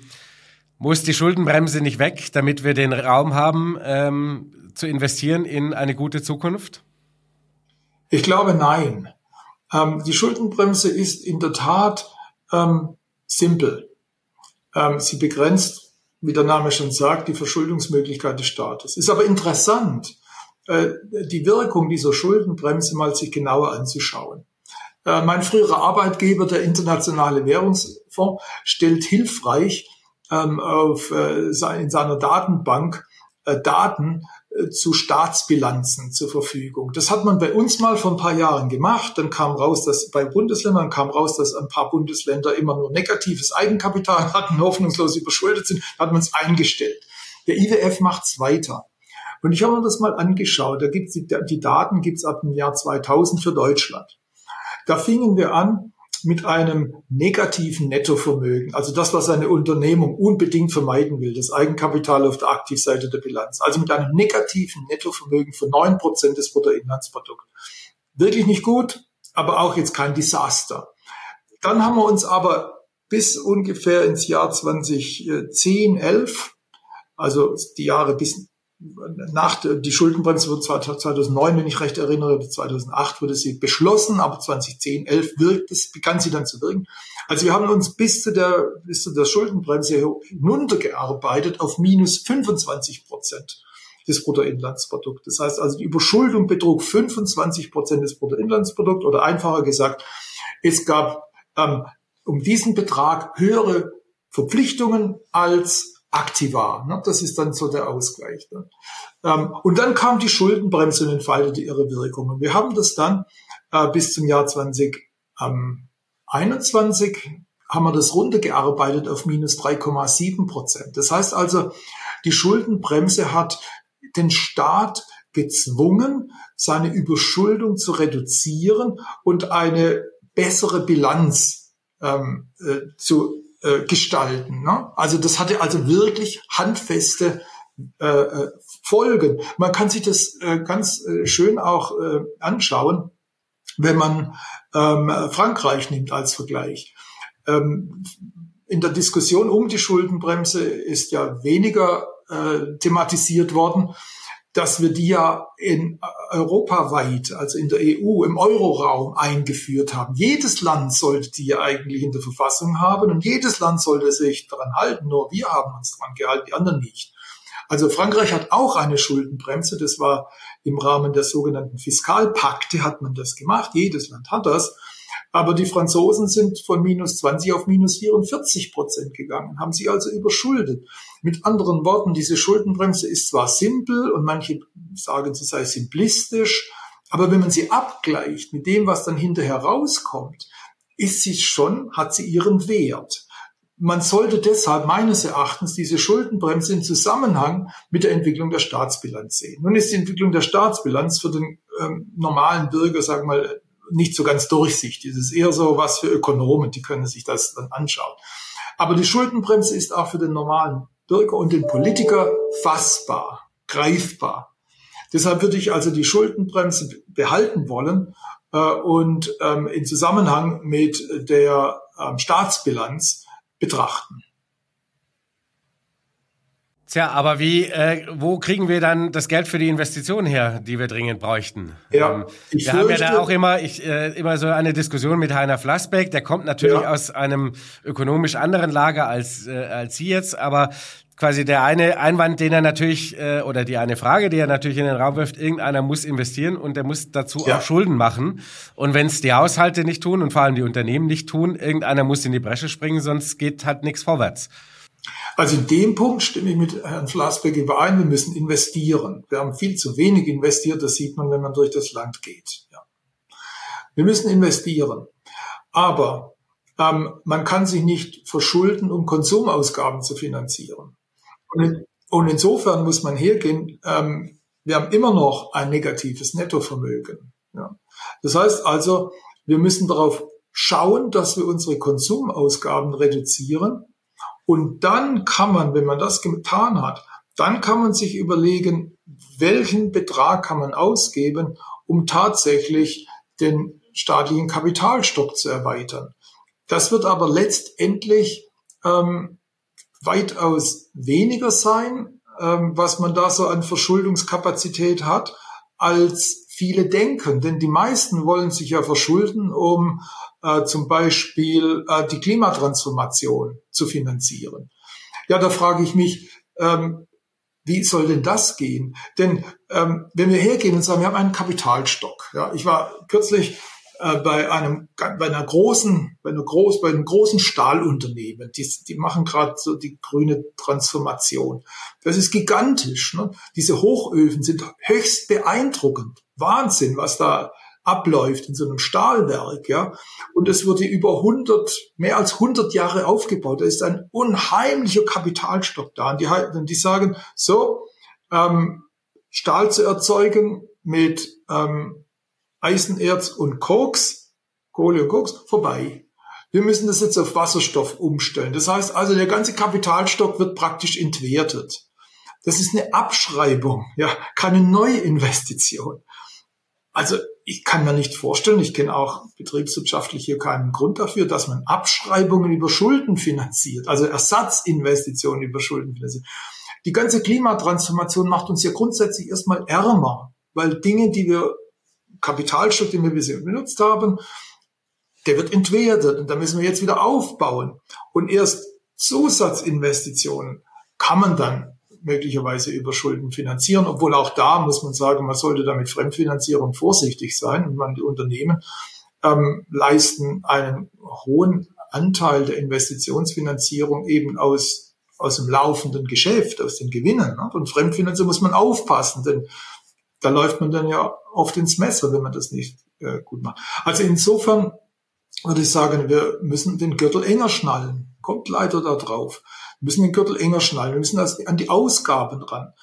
muss die Schuldenbremse nicht weg, damit wir den Raum haben, ähm, zu investieren in eine gute Zukunft? Ich glaube nein. Ähm, die Schuldenbremse ist in der Tat ähm, simpel. Ähm, sie begrenzt, wie der Name schon sagt, die Verschuldungsmöglichkeit des Staates. Ist aber interessant, äh, die Wirkung dieser Schuldenbremse mal sich genauer anzuschauen. Äh, mein früherer Arbeitgeber, der Internationale Währungsfonds, stellt hilfreich ähm, auf, äh, in seiner Datenbank äh, Daten zu Staatsbilanzen zur Verfügung. Das hat man bei uns mal vor ein paar Jahren gemacht. Dann kam raus, dass bei Bundesländern kam raus, dass ein paar Bundesländer immer nur negatives Eigenkapital [laughs] hatten, hoffnungslos überschuldet sind, hat man es eingestellt. Der IWF macht es weiter. Und ich habe mir das mal angeschaut. Da gibt's die, die Daten gibt's ab dem Jahr 2000 für Deutschland. Da fingen wir an, mit einem negativen Nettovermögen, also das, was eine Unternehmung unbedingt vermeiden will, das Eigenkapital auf der Aktivseite der Bilanz, also mit einem negativen Nettovermögen von neun Prozent des Bruttoinlandsprodukts. Wirklich nicht gut, aber auch jetzt kein Desaster. Dann haben wir uns aber bis ungefähr ins Jahr 2010, 11, also die Jahre bis nach die Schuldenbremse wurde 2009, wenn ich recht erinnere, 2008 wurde sie beschlossen, aber 2010, 11 wirkt es, begann sie dann zu wirken. Also wir haben uns bis zu der, bis zu der Schuldenbremse hinuntergearbeitet auf minus 25 Prozent des Bruttoinlandsprodukts. Das heißt also, die Überschuldung betrug 25 Prozent des Bruttoinlandsprodukts oder einfacher gesagt, es gab ähm, um diesen Betrag höhere Verpflichtungen als Aktiva. Ne? Das ist dann so der Ausgleich. Ne? Ähm, und dann kam die Schuldenbremse und entfaltete ihre Wirkungen. Wir haben das dann äh, bis zum Jahr 2021 haben wir das runtergearbeitet auf minus 3,7 Prozent. Das heißt also, die Schuldenbremse hat den Staat gezwungen, seine Überschuldung zu reduzieren und eine bessere Bilanz ähm, äh, zu äh, gestalten. Ne? Also das hatte also wirklich handfeste äh, äh, Folgen. Man kann sich das äh, ganz äh, schön auch äh, anschauen, wenn man ähm, Frankreich nimmt als Vergleich. Ähm, in der Diskussion um die Schuldenbremse ist ja weniger thematisiert worden dass wir die ja in europaweit, also in der EU, im Euroraum eingeführt haben. Jedes Land sollte die ja eigentlich in der Verfassung haben und jedes Land sollte sich daran halten. Nur wir haben uns daran gehalten, die anderen nicht. Also Frankreich hat auch eine Schuldenbremse. Das war im Rahmen der sogenannten Fiskalpakte hat man das gemacht. Jedes Land hat das. Aber die Franzosen sind von minus 20 auf minus 44 Prozent gegangen, haben sich also überschuldet. Mit anderen Worten, diese Schuldenbremse ist zwar simpel und manche sagen, sie sei simplistisch, aber wenn man sie abgleicht mit dem, was dann hinterher rauskommt, ist sie schon, hat sie ihren Wert. Man sollte deshalb meines Erachtens diese Schuldenbremse im Zusammenhang mit der Entwicklung der Staatsbilanz sehen. Nun ist die Entwicklung der Staatsbilanz für den ähm, normalen Bürger, sagen wir mal, nicht so ganz durchsichtig. Es ist eher so was für Ökonomen, die können sich das dann anschauen. Aber die Schuldenbremse ist auch für den normalen Bürger und den Politiker fassbar, greifbar. Deshalb würde ich also die Schuldenbremse behalten wollen äh, und ähm, in Zusammenhang mit der ähm, Staatsbilanz betrachten. Tja, aber wie, äh, wo kriegen wir dann das Geld für die Investitionen her, die wir dringend bräuchten? Ja, ähm, ich wir haben ja da auch immer, ich, äh, immer so eine Diskussion mit Heiner Flassbeck. Der kommt natürlich ja. aus einem ökonomisch anderen Lager als, äh, als Sie jetzt, aber quasi der eine Einwand, den er natürlich, äh, oder die eine Frage, die er natürlich in den Raum wirft, irgendeiner muss investieren und der muss dazu ja. auch Schulden machen. Und wenn es die Haushalte nicht tun und vor allem die Unternehmen nicht tun, irgendeiner muss in die Bresche springen, sonst geht halt nichts vorwärts. Also in dem Punkt stimme ich mit Herrn Flasberg überein, wir müssen investieren. Wir haben viel zu wenig investiert, das sieht man, wenn man durch das Land geht. Ja. Wir müssen investieren. Aber ähm, man kann sich nicht verschulden, um Konsumausgaben zu finanzieren. Und, und insofern muss man hergehen, ähm, wir haben immer noch ein negatives Nettovermögen. Ja. Das heißt also, wir müssen darauf schauen, dass wir unsere Konsumausgaben reduzieren. Und dann kann man, wenn man das getan hat, dann kann man sich überlegen, welchen Betrag kann man ausgeben, um tatsächlich den staatlichen Kapitalstock zu erweitern. Das wird aber letztendlich ähm, weitaus weniger sein, ähm, was man da so an Verschuldungskapazität hat, als viele denken. Denn die meisten wollen sich ja verschulden, um äh, zum Beispiel äh, die Klimatransformation zu finanzieren. Ja, da frage ich mich, ähm, wie soll denn das gehen? Denn ähm, wenn wir hergehen und sagen, wir haben einen Kapitalstock. Ja, ich war kürzlich äh, bei einem bei einer großen bei einer groß bei einem großen Stahlunternehmen die, die machen gerade so die grüne Transformation das ist gigantisch ne? diese Hochöfen sind höchst beeindruckend Wahnsinn was da abläuft in so einem Stahlwerk ja und es wurde über 100 mehr als 100 Jahre aufgebaut da ist ein unheimlicher Kapitalstock da und die, die sagen so ähm, Stahl zu erzeugen mit ähm, Eisenerz und Koks, Kohle und Koks, vorbei. Wir müssen das jetzt auf Wasserstoff umstellen. Das heißt also, der ganze Kapitalstock wird praktisch entwertet. Das ist eine Abschreibung, ja, keine Neuinvestition. Also ich kann mir nicht vorstellen, ich kenne auch betriebswirtschaftlich hier keinen Grund dafür, dass man Abschreibungen über Schulden finanziert, also Ersatzinvestitionen über Schulden finanziert. Die ganze Klimatransformation macht uns ja grundsätzlich erstmal ärmer, weil Dinge, die wir Kapitalstock, den wir bisher benutzt haben, der wird entwertet und da müssen wir jetzt wieder aufbauen. Und erst Zusatzinvestitionen kann man dann möglicherweise über Schulden finanzieren, obwohl auch da muss man sagen, man sollte da mit Fremdfinanzierung vorsichtig sein und man die Unternehmen ähm, leisten einen hohen Anteil der Investitionsfinanzierung eben aus aus dem laufenden Geschäft, aus den Gewinnen. Ne? Und Fremdfinanzierung muss man aufpassen, denn da läuft man dann ja oft ins Messer, wenn man das nicht äh, gut macht. Also insofern würde ich sagen, wir müssen den Gürtel enger schnallen. Kommt leider da drauf. Wir müssen den Gürtel enger schnallen. Wir müssen an die Ausgaben ran.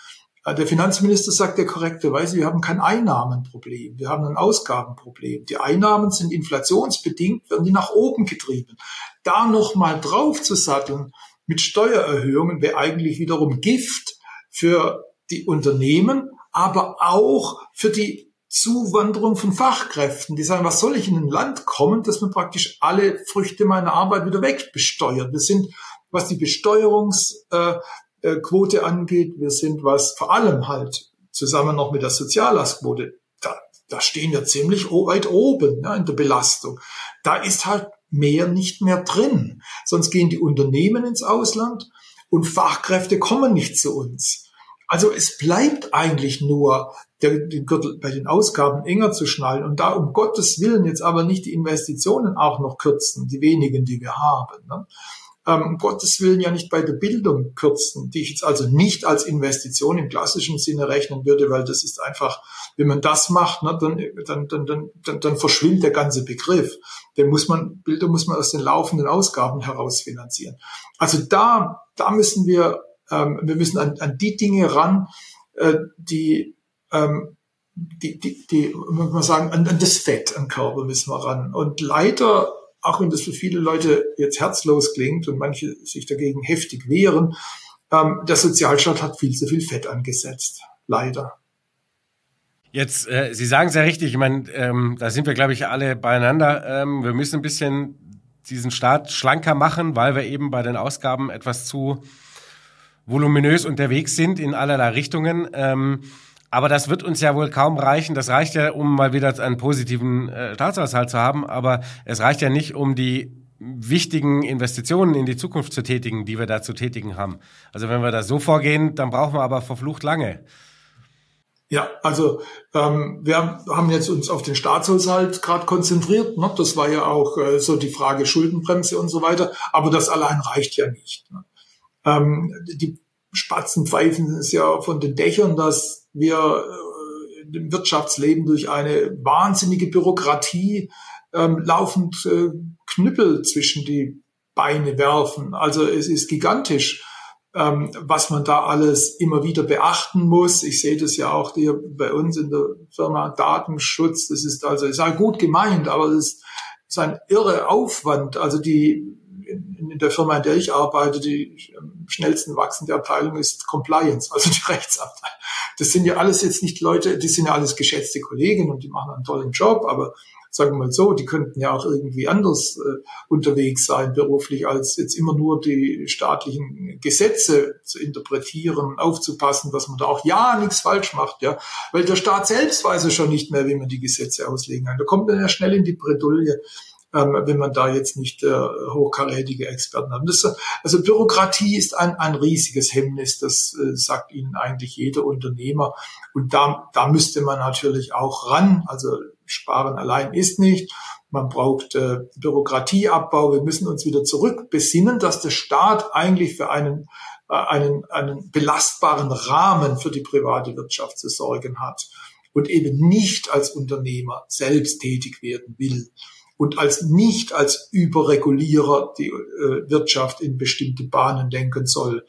Äh, der Finanzminister sagt ja korrekterweise, wir haben kein Einnahmenproblem, wir haben ein Ausgabenproblem. Die Einnahmen sind inflationsbedingt, werden die nach oben getrieben. Da nochmal drauf zu satteln mit Steuererhöhungen wäre eigentlich wiederum Gift für die Unternehmen, aber auch für die Zuwanderung von Fachkräften, die sagen, was soll ich in ein Land kommen, dass man praktisch alle Früchte meiner Arbeit wieder wegbesteuert. Wir sind, was die Besteuerungsquote äh, angeht, wir sind, was vor allem halt zusammen noch mit der Soziallastquote, da, da stehen wir ziemlich weit oben ja, in der Belastung. Da ist halt mehr nicht mehr drin. Sonst gehen die Unternehmen ins Ausland und Fachkräfte kommen nicht zu uns. Also es bleibt eigentlich nur, den Gürtel bei den Ausgaben enger zu schnallen und da um Gottes Willen jetzt aber nicht die Investitionen auch noch kürzen, die wenigen, die wir haben. Ne? Ähm, um Gottes Willen ja nicht bei der Bildung kürzen, die ich jetzt also nicht als Investition im klassischen Sinne rechnen würde, weil das ist einfach, wenn man das macht, ne, dann, dann, dann, dann, dann, verschwindet der ganze Begriff. Den muss man, Bildung muss man aus den laufenden Ausgaben heraus finanzieren. Also da, da müssen wir ähm, wir müssen an, an die Dinge ran, äh, die, ähm, die, die, die, man sagen, an, an das Fett am Körper müssen wir ran. Und leider, auch wenn das für viele Leute jetzt herzlos klingt und manche sich dagegen heftig wehren, ähm, der Sozialstaat hat viel zu viel Fett angesetzt. Leider. Jetzt, äh, Sie sagen es ja richtig, ich meine, ähm, da sind wir, glaube ich, alle beieinander. Ähm, wir müssen ein bisschen diesen Staat schlanker machen, weil wir eben bei den Ausgaben etwas zu voluminös unterwegs sind in allerlei Richtungen. Ähm, aber das wird uns ja wohl kaum reichen. Das reicht ja, um mal wieder einen positiven äh, Staatshaushalt zu haben. Aber es reicht ja nicht, um die wichtigen Investitionen in die Zukunft zu tätigen, die wir da zu tätigen haben. Also wenn wir da so vorgehen, dann brauchen wir aber verflucht lange. Ja, also ähm, wir haben jetzt uns auf den Staatshaushalt gerade konzentriert. Ne? Das war ja auch äh, so die Frage Schuldenbremse und so weiter. Aber das allein reicht ja nicht. Ne? Ähm, die Spatzen pfeifen es ja von den Dächern, dass wir äh, im Wirtschaftsleben durch eine wahnsinnige Bürokratie ähm, laufend äh, Knüppel zwischen die Beine werfen. Also es ist gigantisch, ähm, was man da alles immer wieder beachten muss. Ich sehe das ja auch hier bei uns in der Firma Datenschutz. Das ist also ist halt gut gemeint, aber es ist, ist ein irre Aufwand. Also die in, der Firma, in der ich arbeite, die am schnellsten wachsende Abteilung ist Compliance, also die [laughs] Rechtsabteilung. Das sind ja alles jetzt nicht Leute, die sind ja alles geschätzte Kollegen und die machen einen tollen Job, aber sagen wir mal so, die könnten ja auch irgendwie anders äh, unterwegs sein beruflich, als jetzt immer nur die staatlichen Gesetze zu interpretieren, aufzupassen, dass man da auch ja nichts falsch macht, ja, weil der Staat selbst weiß ja schon nicht mehr, wie man die Gesetze auslegen kann. Da kommt man ja schnell in die Bredouille ähm, wenn man da jetzt nicht äh, hochkarätige Experten hat. Das, also Bürokratie ist ein, ein riesiges Hemmnis, das äh, sagt Ihnen eigentlich jeder Unternehmer. Und da, da müsste man natürlich auch ran. Also Sparen allein ist nicht. Man braucht äh, Bürokratieabbau. Wir müssen uns wieder zurück besinnen, dass der Staat eigentlich für einen, äh, einen, einen belastbaren Rahmen für die private Wirtschaft zu sorgen hat und eben nicht als Unternehmer selbst tätig werden will und als nicht als Überregulierer die äh, Wirtschaft in bestimmte Bahnen denken soll.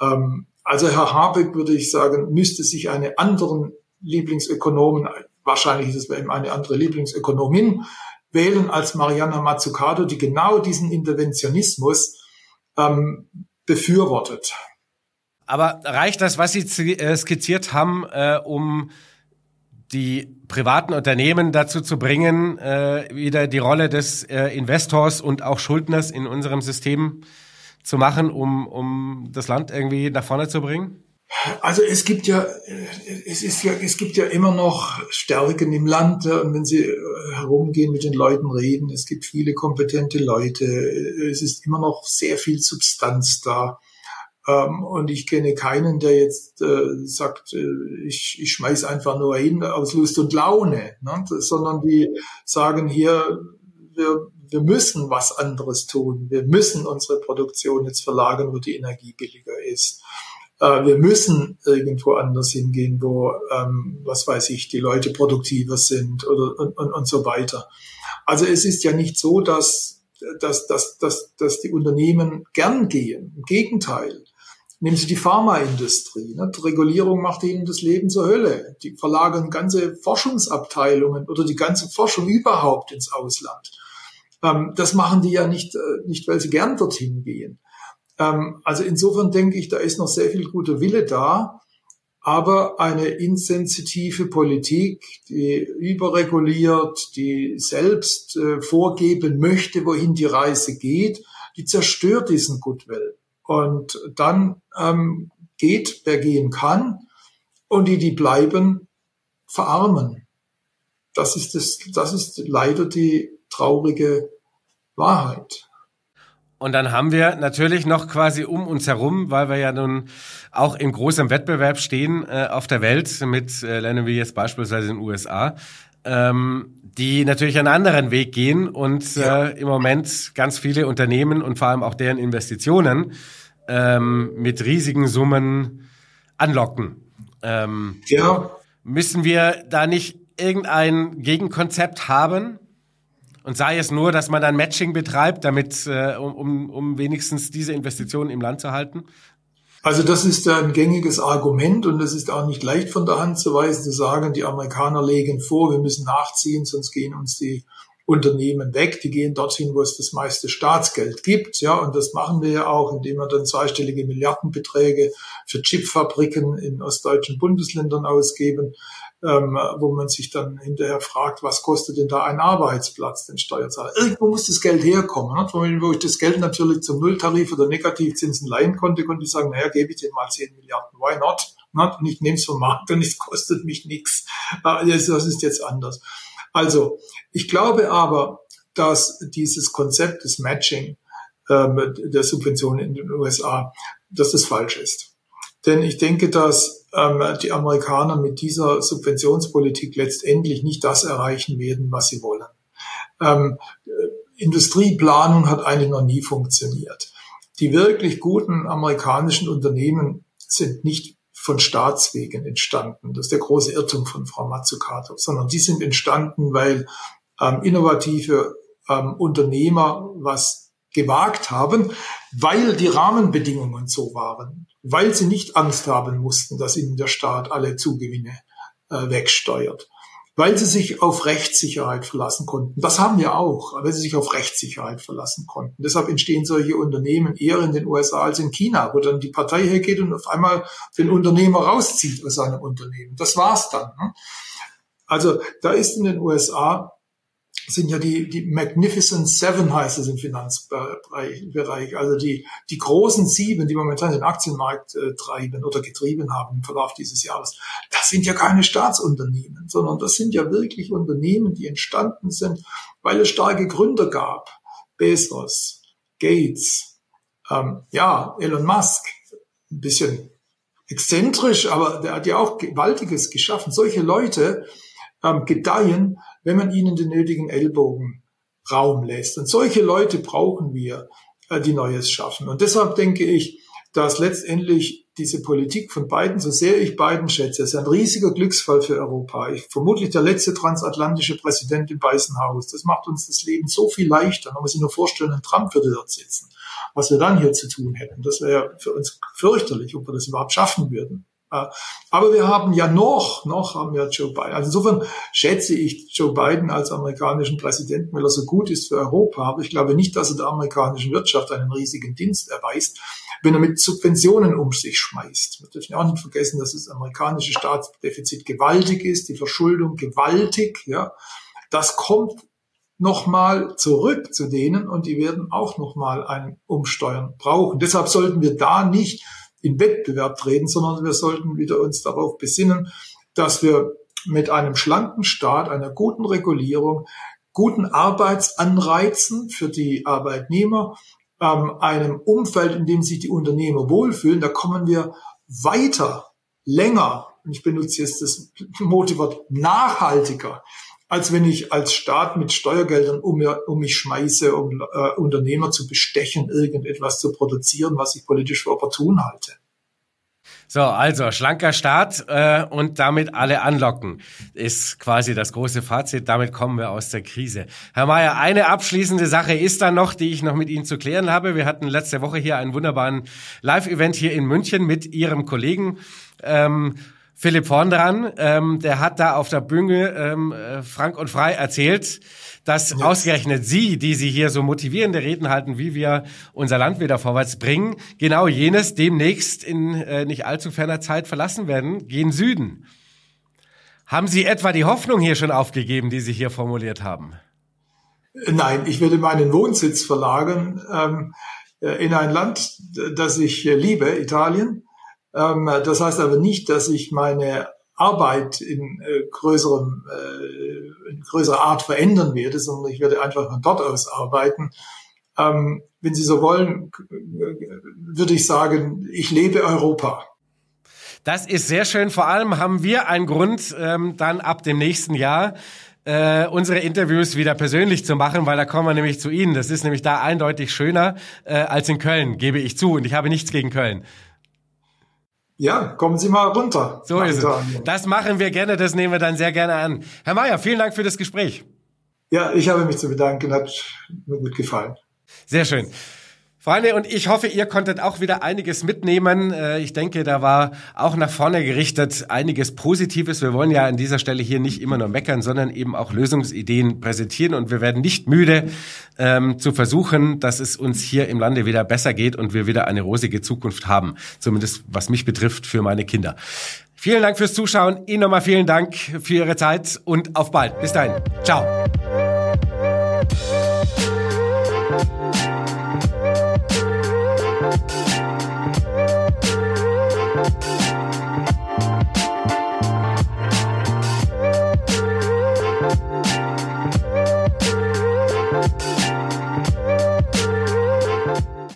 Ähm, also Herr Habeck, würde ich sagen, müsste sich einen anderen Lieblingsökonomen, wahrscheinlich ist es bei ihm eine andere Lieblingsökonomin, wählen als Mariana Mazzucato, die genau diesen Interventionismus ähm, befürwortet. Aber reicht das, was Sie äh, skizziert haben, äh, um die privaten Unternehmen dazu zu bringen, äh, wieder die Rolle des äh, Investors und auch Schuldners in unserem System zu machen, um, um das Land irgendwie nach vorne zu bringen? Also es gibt ja, es ist ja, es gibt ja immer noch Stärken im Land. Und wenn Sie herumgehen, mit den Leuten reden, es gibt viele kompetente Leute. Es ist immer noch sehr viel Substanz da. Ähm, und ich kenne keinen, der jetzt äh, sagt, äh, ich, ich schmeiß einfach nur hin aus Lust und Laune, ne? sondern die sagen hier, wir, wir müssen was anderes tun. Wir müssen unsere Produktion jetzt verlagern, wo die Energie billiger ist. Äh, wir müssen irgendwo anders hingehen, wo, ähm, was weiß ich, die Leute produktiver sind oder und, und, und so weiter. Also es ist ja nicht so, dass dass, dass, dass, dass die Unternehmen gern gehen. Im Gegenteil. Sie die Pharmaindustrie. Ne? Die Regulierung macht ihnen das Leben zur Hölle. Die verlagern ganze Forschungsabteilungen oder die ganze Forschung überhaupt ins Ausland. Ähm, das machen die ja nicht, äh, nicht, weil sie gern dorthin gehen. Ähm, also insofern denke ich, da ist noch sehr viel guter Wille da. Aber eine insensitive Politik, die überreguliert, die selbst äh, vorgeben möchte, wohin die Reise geht, die zerstört diesen Goodwill. Und dann ähm, geht, wer gehen kann, und die, die bleiben, verarmen. Das ist, das, das ist leider die traurige Wahrheit. Und dann haben wir natürlich noch quasi um uns herum, weil wir ja nun auch in großem Wettbewerb stehen äh, auf der Welt mit äh, Ländern wie jetzt beispielsweise in den USA, ähm, die natürlich einen anderen Weg gehen und ja. äh, im Moment ganz viele Unternehmen und vor allem auch deren Investitionen ähm, mit riesigen Summen anlocken. Ähm, ja. Müssen wir da nicht irgendein Gegenkonzept haben? Und sei es nur, dass man dann Matching betreibt, damit, äh, um, um wenigstens diese Investitionen im Land zu halten? Also das ist ein gängiges Argument und es ist auch nicht leicht von der Hand zu weisen, zu sagen, die Amerikaner legen vor, wir müssen nachziehen, sonst gehen uns die Unternehmen weg, die gehen dorthin, wo es das meiste Staatsgeld gibt, ja, und das machen wir ja auch, indem wir dann zweistellige Milliardenbeträge für Chipfabriken in ostdeutschen Bundesländern ausgeben, ähm, wo man sich dann hinterher fragt, was kostet denn da ein Arbeitsplatz, den Steuerzahler? Irgendwo muss das Geld herkommen. Ne? Wo ich das Geld natürlich zum Nulltarif oder Negativzinsen leihen konnte, konnte ich sagen, naja, gebe ich dir mal 10 Milliarden, why not? Ne? Und ich nehme es vom Markt und es [laughs] kostet mich nichts. Äh, das ist jetzt anders. Also, ich glaube aber, dass dieses Konzept des Matching ähm, der Subventionen in den USA, dass das falsch ist. Denn ich denke, dass ähm, die Amerikaner mit dieser Subventionspolitik letztendlich nicht das erreichen werden, was sie wollen. Ähm, Industrieplanung hat eigentlich noch nie funktioniert. die wirklich guten amerikanischen Unternehmen sind nicht von Staatswegen entstanden. Das ist der große Irrtum von Frau Mazzucato, sondern die sind entstanden, weil ähm, innovative ähm, Unternehmer was gewagt haben, weil die Rahmenbedingungen so waren, weil sie nicht Angst haben mussten, dass ihnen der Staat alle Zugewinne äh, wegsteuert weil sie sich auf Rechtssicherheit verlassen konnten. Das haben wir auch, weil sie sich auf Rechtssicherheit verlassen konnten. Deshalb entstehen solche Unternehmen eher in den USA als in China, wo dann die Partei hergeht und auf einmal den Unternehmer rauszieht aus seinem Unternehmen. Das war's dann. Ne? Also da ist in den USA sind ja die, die Magnificent Seven heißt es im Finanzbereich, also die, die großen Sieben, die momentan den Aktienmarkt äh, treiben oder getrieben haben im Verlauf dieses Jahres. Das sind ja keine Staatsunternehmen, sondern das sind ja wirklich Unternehmen, die entstanden sind, weil es starke Gründer gab. Bezos, Gates, ähm, ja, Elon Musk, ein bisschen exzentrisch, aber der hat ja auch Gewaltiges geschaffen. Solche Leute ähm, gedeihen, wenn man ihnen den nötigen Ellbogen Raum lässt. Und solche Leute brauchen wir, äh, die Neues schaffen. Und deshalb denke ich, dass letztendlich diese Politik von Biden, so sehr ich Biden schätze, ist ein riesiger Glücksfall für Europa. Ich, vermutlich der letzte transatlantische Präsident im Weißen Haus. Das macht uns das Leben so viel leichter. Man muss sich nur vorstellen, ein Trump würde dort sitzen. Was wir dann hier zu tun hätten, das wäre für uns fürchterlich, ob wir das überhaupt schaffen würden. Aber wir haben ja noch, noch haben wir Joe Biden. Also insofern schätze ich Joe Biden als amerikanischen Präsidenten, weil er so gut ist für Europa. Aber ich glaube nicht, dass er der amerikanischen Wirtschaft einen riesigen Dienst erweist, wenn er mit Subventionen um sich schmeißt. Wir dürfen auch nicht vergessen, dass das amerikanische Staatsdefizit gewaltig ist, die Verschuldung gewaltig. Ja, das kommt nochmal zurück zu denen und die werden auch nochmal ein Umsteuern brauchen. Deshalb sollten wir da nicht in Wettbewerb treten, sondern wir sollten wieder uns darauf besinnen, dass wir mit einem schlanken Staat, einer guten Regulierung, guten Arbeitsanreizen für die Arbeitnehmer, ähm, einem Umfeld, in dem sich die Unternehmer wohlfühlen, da kommen wir weiter, länger, und ich benutze jetzt das Motivwort nachhaltiger, als wenn ich als Staat mit Steuergeldern um, um mich schmeiße, um äh, Unternehmer zu bestechen, irgendetwas zu produzieren, was ich politisch für opportun halte. So, also schlanker Staat äh, und damit alle anlocken, ist quasi das große Fazit. Damit kommen wir aus der Krise. Herr Mayer, eine abschließende Sache ist da noch, die ich noch mit Ihnen zu klären habe. Wir hatten letzte Woche hier einen wunderbaren Live-Event hier in München mit Ihrem Kollegen. Ähm, Philipp Horn dran, ähm, der hat da auf der Bühne ähm, äh, frank und frei erzählt, dass ja. ausgerechnet Sie, die Sie hier so motivierende Reden halten, wie wir unser Land wieder vorwärts bringen, genau jenes demnächst in äh, nicht allzu ferner Zeit verlassen werden, gehen Süden. Haben Sie etwa die Hoffnung hier schon aufgegeben, die Sie hier formuliert haben? Nein, ich würde meinen Wohnsitz verlagern ähm, äh, in ein Land, das ich äh, liebe, Italien ähm, das heißt aber nicht, dass ich meine Arbeit in, äh, größerem, äh, in größerer Art verändern werde, sondern ich werde einfach von dort aus arbeiten. Ähm, wenn Sie so wollen, würde ich sagen, ich lebe Europa. Das ist sehr schön. Vor allem haben wir einen Grund, ähm, dann ab dem nächsten Jahr äh, unsere Interviews wieder persönlich zu machen, weil da kommen wir nämlich zu Ihnen. Das ist nämlich da eindeutig schöner äh, als in Köln, gebe ich zu. Und ich habe nichts gegen Köln. Ja, kommen Sie mal runter. So ist es. Das machen wir gerne, das nehmen wir dann sehr gerne an. Herr Mayer, vielen Dank für das Gespräch. Ja, ich habe mich zu bedanken, hat mir gut gefallen. Sehr schön. Freunde, und ich hoffe, ihr konntet auch wieder einiges mitnehmen. Äh, ich denke, da war auch nach vorne gerichtet einiges Positives. Wir wollen ja an dieser Stelle hier nicht immer nur meckern, sondern eben auch Lösungsideen präsentieren. Und wir werden nicht müde ähm, zu versuchen, dass es uns hier im Lande wieder besser geht und wir wieder eine rosige Zukunft haben. Zumindest was mich betrifft für meine Kinder. Vielen Dank fürs Zuschauen. Ihnen nochmal vielen Dank für Ihre Zeit und auf bald. Bis dahin. Ciao.